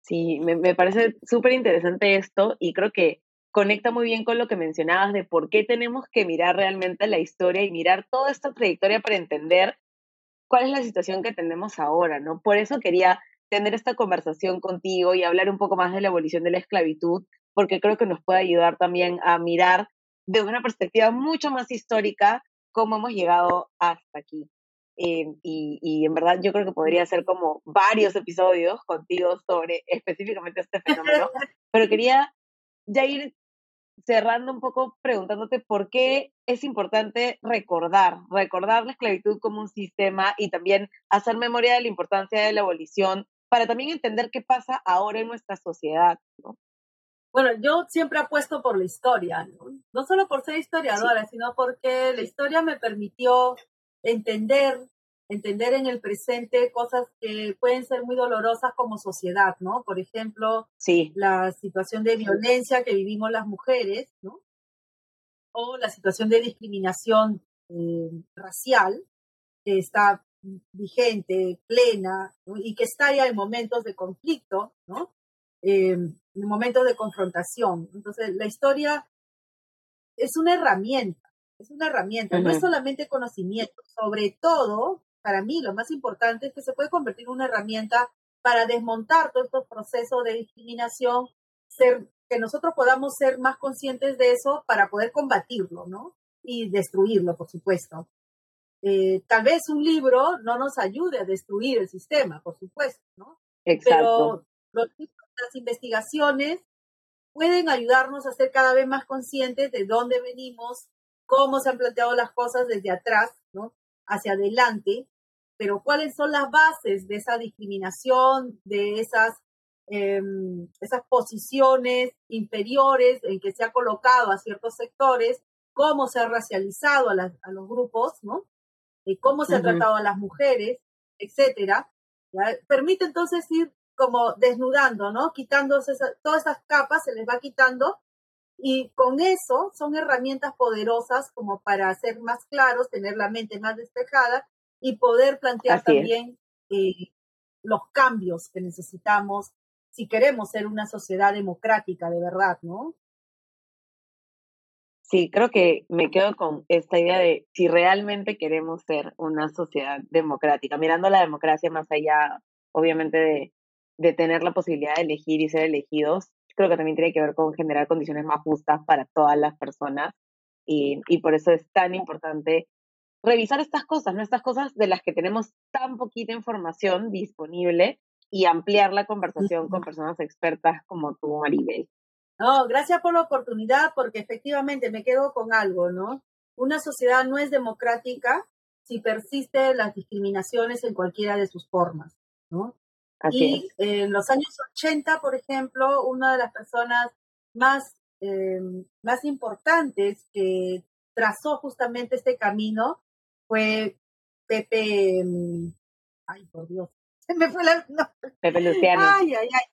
Sí, me, me parece súper interesante esto y creo que conecta muy bien con lo que mencionabas de por qué tenemos que mirar realmente la historia y mirar toda esta trayectoria para entender cuál es la situación que tenemos ahora, ¿no? Por eso quería tener esta conversación contigo y hablar un poco más de la abolición de la esclavitud, porque creo que nos puede ayudar también a mirar de una perspectiva mucho más histórica cómo hemos llegado hasta aquí. Eh, y, y, en verdad yo creo que podría ser como varios episodios contigo sobre específicamente este fenómeno, pero quería ya ir cerrando un poco preguntándote por qué es importante recordar, recordar la esclavitud como un sistema y también hacer memoria de la importancia de la abolición para también entender qué pasa ahora en nuestra sociedad. Bueno, yo siempre apuesto por la historia, no, solo por ser historiadora, sino porque la historia me permitió entender entender en el presente cosas que pueden ser muy dolorosas como sociedad, ¿no? Por ejemplo, sí. la situación de violencia que vivimos las mujeres, ¿no? O la situación de discriminación eh, racial que está vigente, plena, y que está ya en momentos de conflicto, ¿no? Em, en momentos de confrontación. Entonces, la historia es una herramienta, es una herramienta, no es solamente conocimiento, sobre todo para mí lo más importante es que se puede convertir en una herramienta para desmontar todos estos procesos de discriminación, ser, que nosotros podamos ser más conscientes de eso para poder combatirlo, ¿no? Y destruirlo, por supuesto. Eh, tal vez un libro no nos ayude a destruir el sistema, por supuesto, ¿no? Exacto. Pero las investigaciones pueden ayudarnos a ser cada vez más conscientes de dónde venimos, cómo se han planteado las cosas desde atrás, ¿no? Hacia adelante, pero cuáles son las bases de esa discriminación, de esas, em, esas posiciones inferiores en que se ha colocado a ciertos sectores, cómo se ha racializado a, los grupos, ¿no? Y cómo se ha tratado a las mujeres, etcétera, permite entonces ir como desnudando, ¿no? Quitándose todas esas capas, se les va quitando y con eso son herramientas poderosas como para ser más claros, tener la mente más despejada y poder plantear también eh, los cambios que necesitamos si queremos ser una sociedad democrática de verdad, ¿no? Sí, creo que me quedo con esta idea de si realmente queremos ser una sociedad democrática, mirando la democracia más allá, obviamente, de, de tener la posibilidad de elegir y ser elegidos, creo que también tiene que ver con generar condiciones más justas para todas las personas y, y por eso es tan importante revisar estas cosas, ¿no? Estas cosas de las que tenemos tan poquita información disponible y ampliar la conversación con personas expertas como tú, Maribel. No, gracias por la oportunidad, porque efectivamente me quedo con algo, ¿no? Una sociedad no es democrática si persiste las discriminaciones en cualquiera de sus formas, ¿no? Y en los años 80, por ejemplo, una de las personas más, eh, más importantes que trazó justamente este camino fue Pepe, mm, ay por Dios, se me fue la... Pepe Luciano. Ay, ay, ay.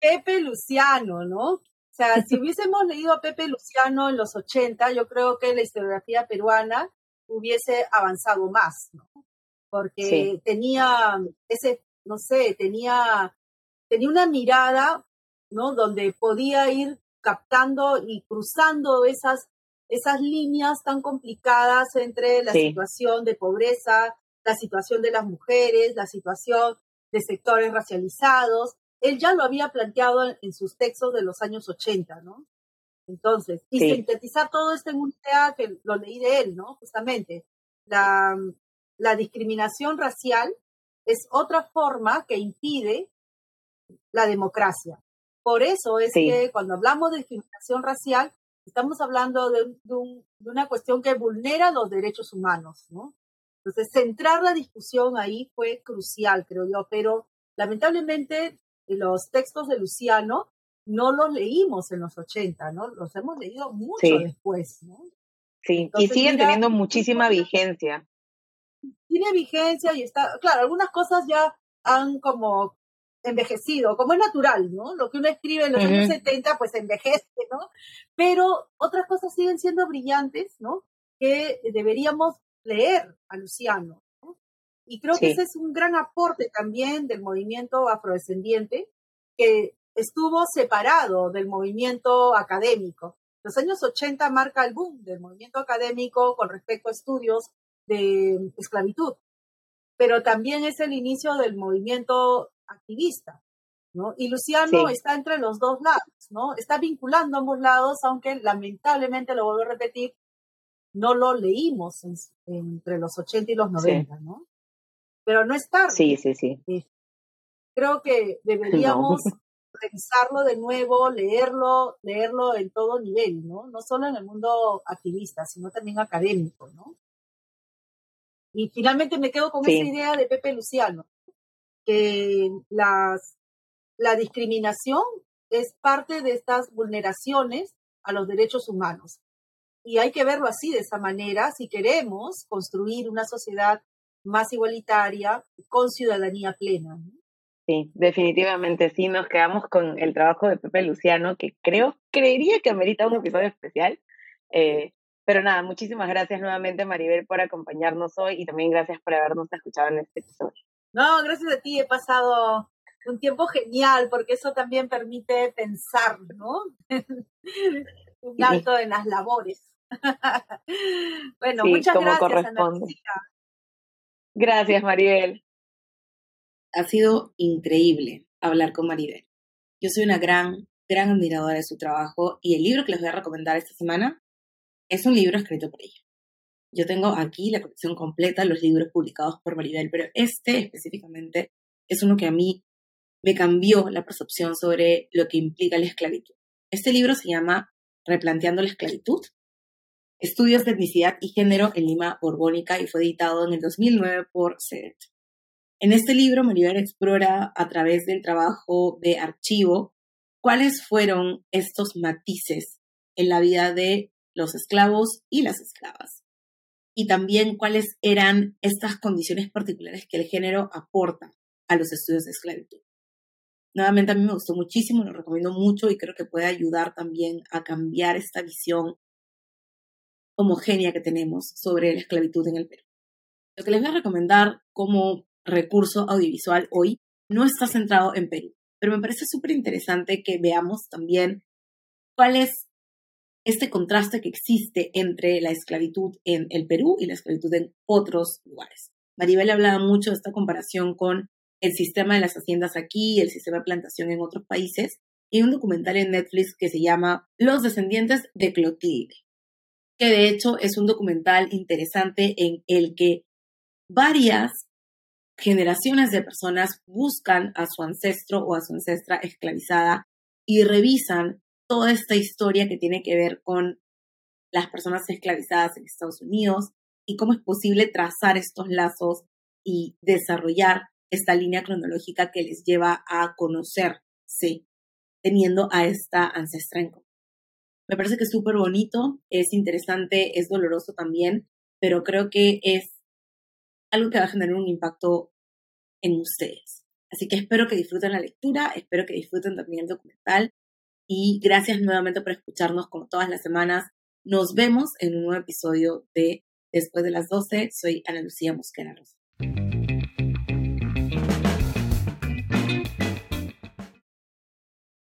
Pepe Luciano, ¿no? O sea, si hubiésemos leído a Pepe Luciano en los 80, yo creo que la historiografía peruana hubiese avanzado más, ¿no? Porque tenía ese, no sé, tenía, tenía una mirada, ¿no? Donde podía ir captando y cruzando esas esas líneas tan complicadas entre la situación de pobreza, la situación de las mujeres, la situación de sectores racializados. Él ya lo había planteado en, sus textos de los años 80, ¿no? Entonces, y sintetizar todo esto en un tema que lo leí de él, ¿no? Justamente, la, la discriminación racial es otra forma que impide la democracia. Por eso es que cuando hablamos de discriminación racial, estamos hablando de, una cuestión que vulnera los derechos humanos, ¿no? Entonces, centrar la discusión ahí fue crucial, creo yo, pero lamentablemente los textos de Luciano no los leímos en los 80, ¿no? Los hemos leído mucho después, ¿no? Sí, y siguen teniendo muchísima vigencia. Tiene vigencia y está, claro, algunas cosas ya han como envejecido, como es natural, ¿no? Lo que uno escribe en los años 70, pues envejece, ¿no? Pero otras cosas siguen siendo brillantes, ¿no? Que deberíamos leer a Luciano. ¿no? Y creo que ese es un gran aporte también del movimiento afrodescendiente, que estuvo separado del movimiento académico. Los años 80 marca el boom del movimiento académico con respecto a estudios de esclavitud, pero también es el inicio del movimiento activista, ¿no? Y Luciano está entre los dos lados, ¿no? Está vinculando ambos lados, aunque lamentablemente, lo vuelvo a repetir, no lo leímos entre los 80 y los 90, ¿no? Pero no es tarde. Sí, sí, sí. Creo que deberíamos revisarlo de nuevo, leerlo, leerlo en todo nivel, ¿no? No solo en el mundo activista, sino también académico, ¿no? Y finalmente me quedo con esa idea de Pepe Luciano, que las, la discriminación es parte de estas vulneraciones a los derechos humanos. Y hay que verlo así, de esa manera, si queremos construir una sociedad más igualitaria con ciudadanía plena. Sí, definitivamente sí, nos quedamos con el trabajo de Pepe Luciano, que creo, creería que amerita un episodio especial. Eh, pero nada, muchísimas gracias nuevamente Maribel por acompañarnos hoy y también gracias por habernos escuchado en este episodio. No, gracias a ti, he pasado un tiempo genial porque eso también permite pensar, ¿no? un alto en las labores. bueno, muchas gracias. Gracias, Maribel. Ha sido increíble hablar con Maribel. Yo soy una gran, gran admiradora de su trabajo y el libro que les voy a recomendar esta semana es un libro escrito por ella. Yo tengo aquí la colección completa de los libros publicados por Maribel, pero este específicamente es uno que a mí me cambió la percepción sobre lo que implica la esclavitud. Este libro se llama Replanteando la esclavitud, Estudios de etnicidad y género en Lima Borbónica y fue editado en el 2009 por CEDET. En este libro, Maribel explora a través del trabajo de archivo cuáles fueron estos matices en la vida de los esclavos y las esclavas y también cuáles eran estas condiciones particulares que el género aporta a los estudios de esclavitud. Nuevamente a mí me gustó muchísimo, lo recomiendo mucho y creo que puede ayudar también a cambiar esta visión homogénea que tenemos sobre la esclavitud en el Perú. Lo que les voy a recomendar como recurso audiovisual hoy no está centrado en Perú, pero me parece súper interesante que veamos también cuál es este contraste que existe entre la esclavitud en el Perú y la esclavitud en otros lugares. Maribel hablaba mucho de esta comparación con el sistema de las haciendas aquí el sistema de plantación en otros países. Y un documental en Netflix que se llama Los descendientes de Clotilde, que de hecho es un documental interesante en el que varias generaciones de personas buscan a su ancestro o a su ancestra esclavizada y revisan toda esta historia que tiene que ver con las personas esclavizadas en Estados Unidos y cómo es posible trazar estos lazos y desarrollar esta línea cronológica que les lleva a conocerse teniendo a esta ancestra en. Me parece que es súper bonito, es interesante, es doloroso también, pero creo que es algo que va a generar un impacto en ustedes. Así que espero que disfruten la lectura, espero que disfruten también el documental y gracias nuevamente por escucharnos como todas las semanas. Nos vemos en un nuevo episodio de Después de las 12. Soy Ana Lucía Mosquera Rosa.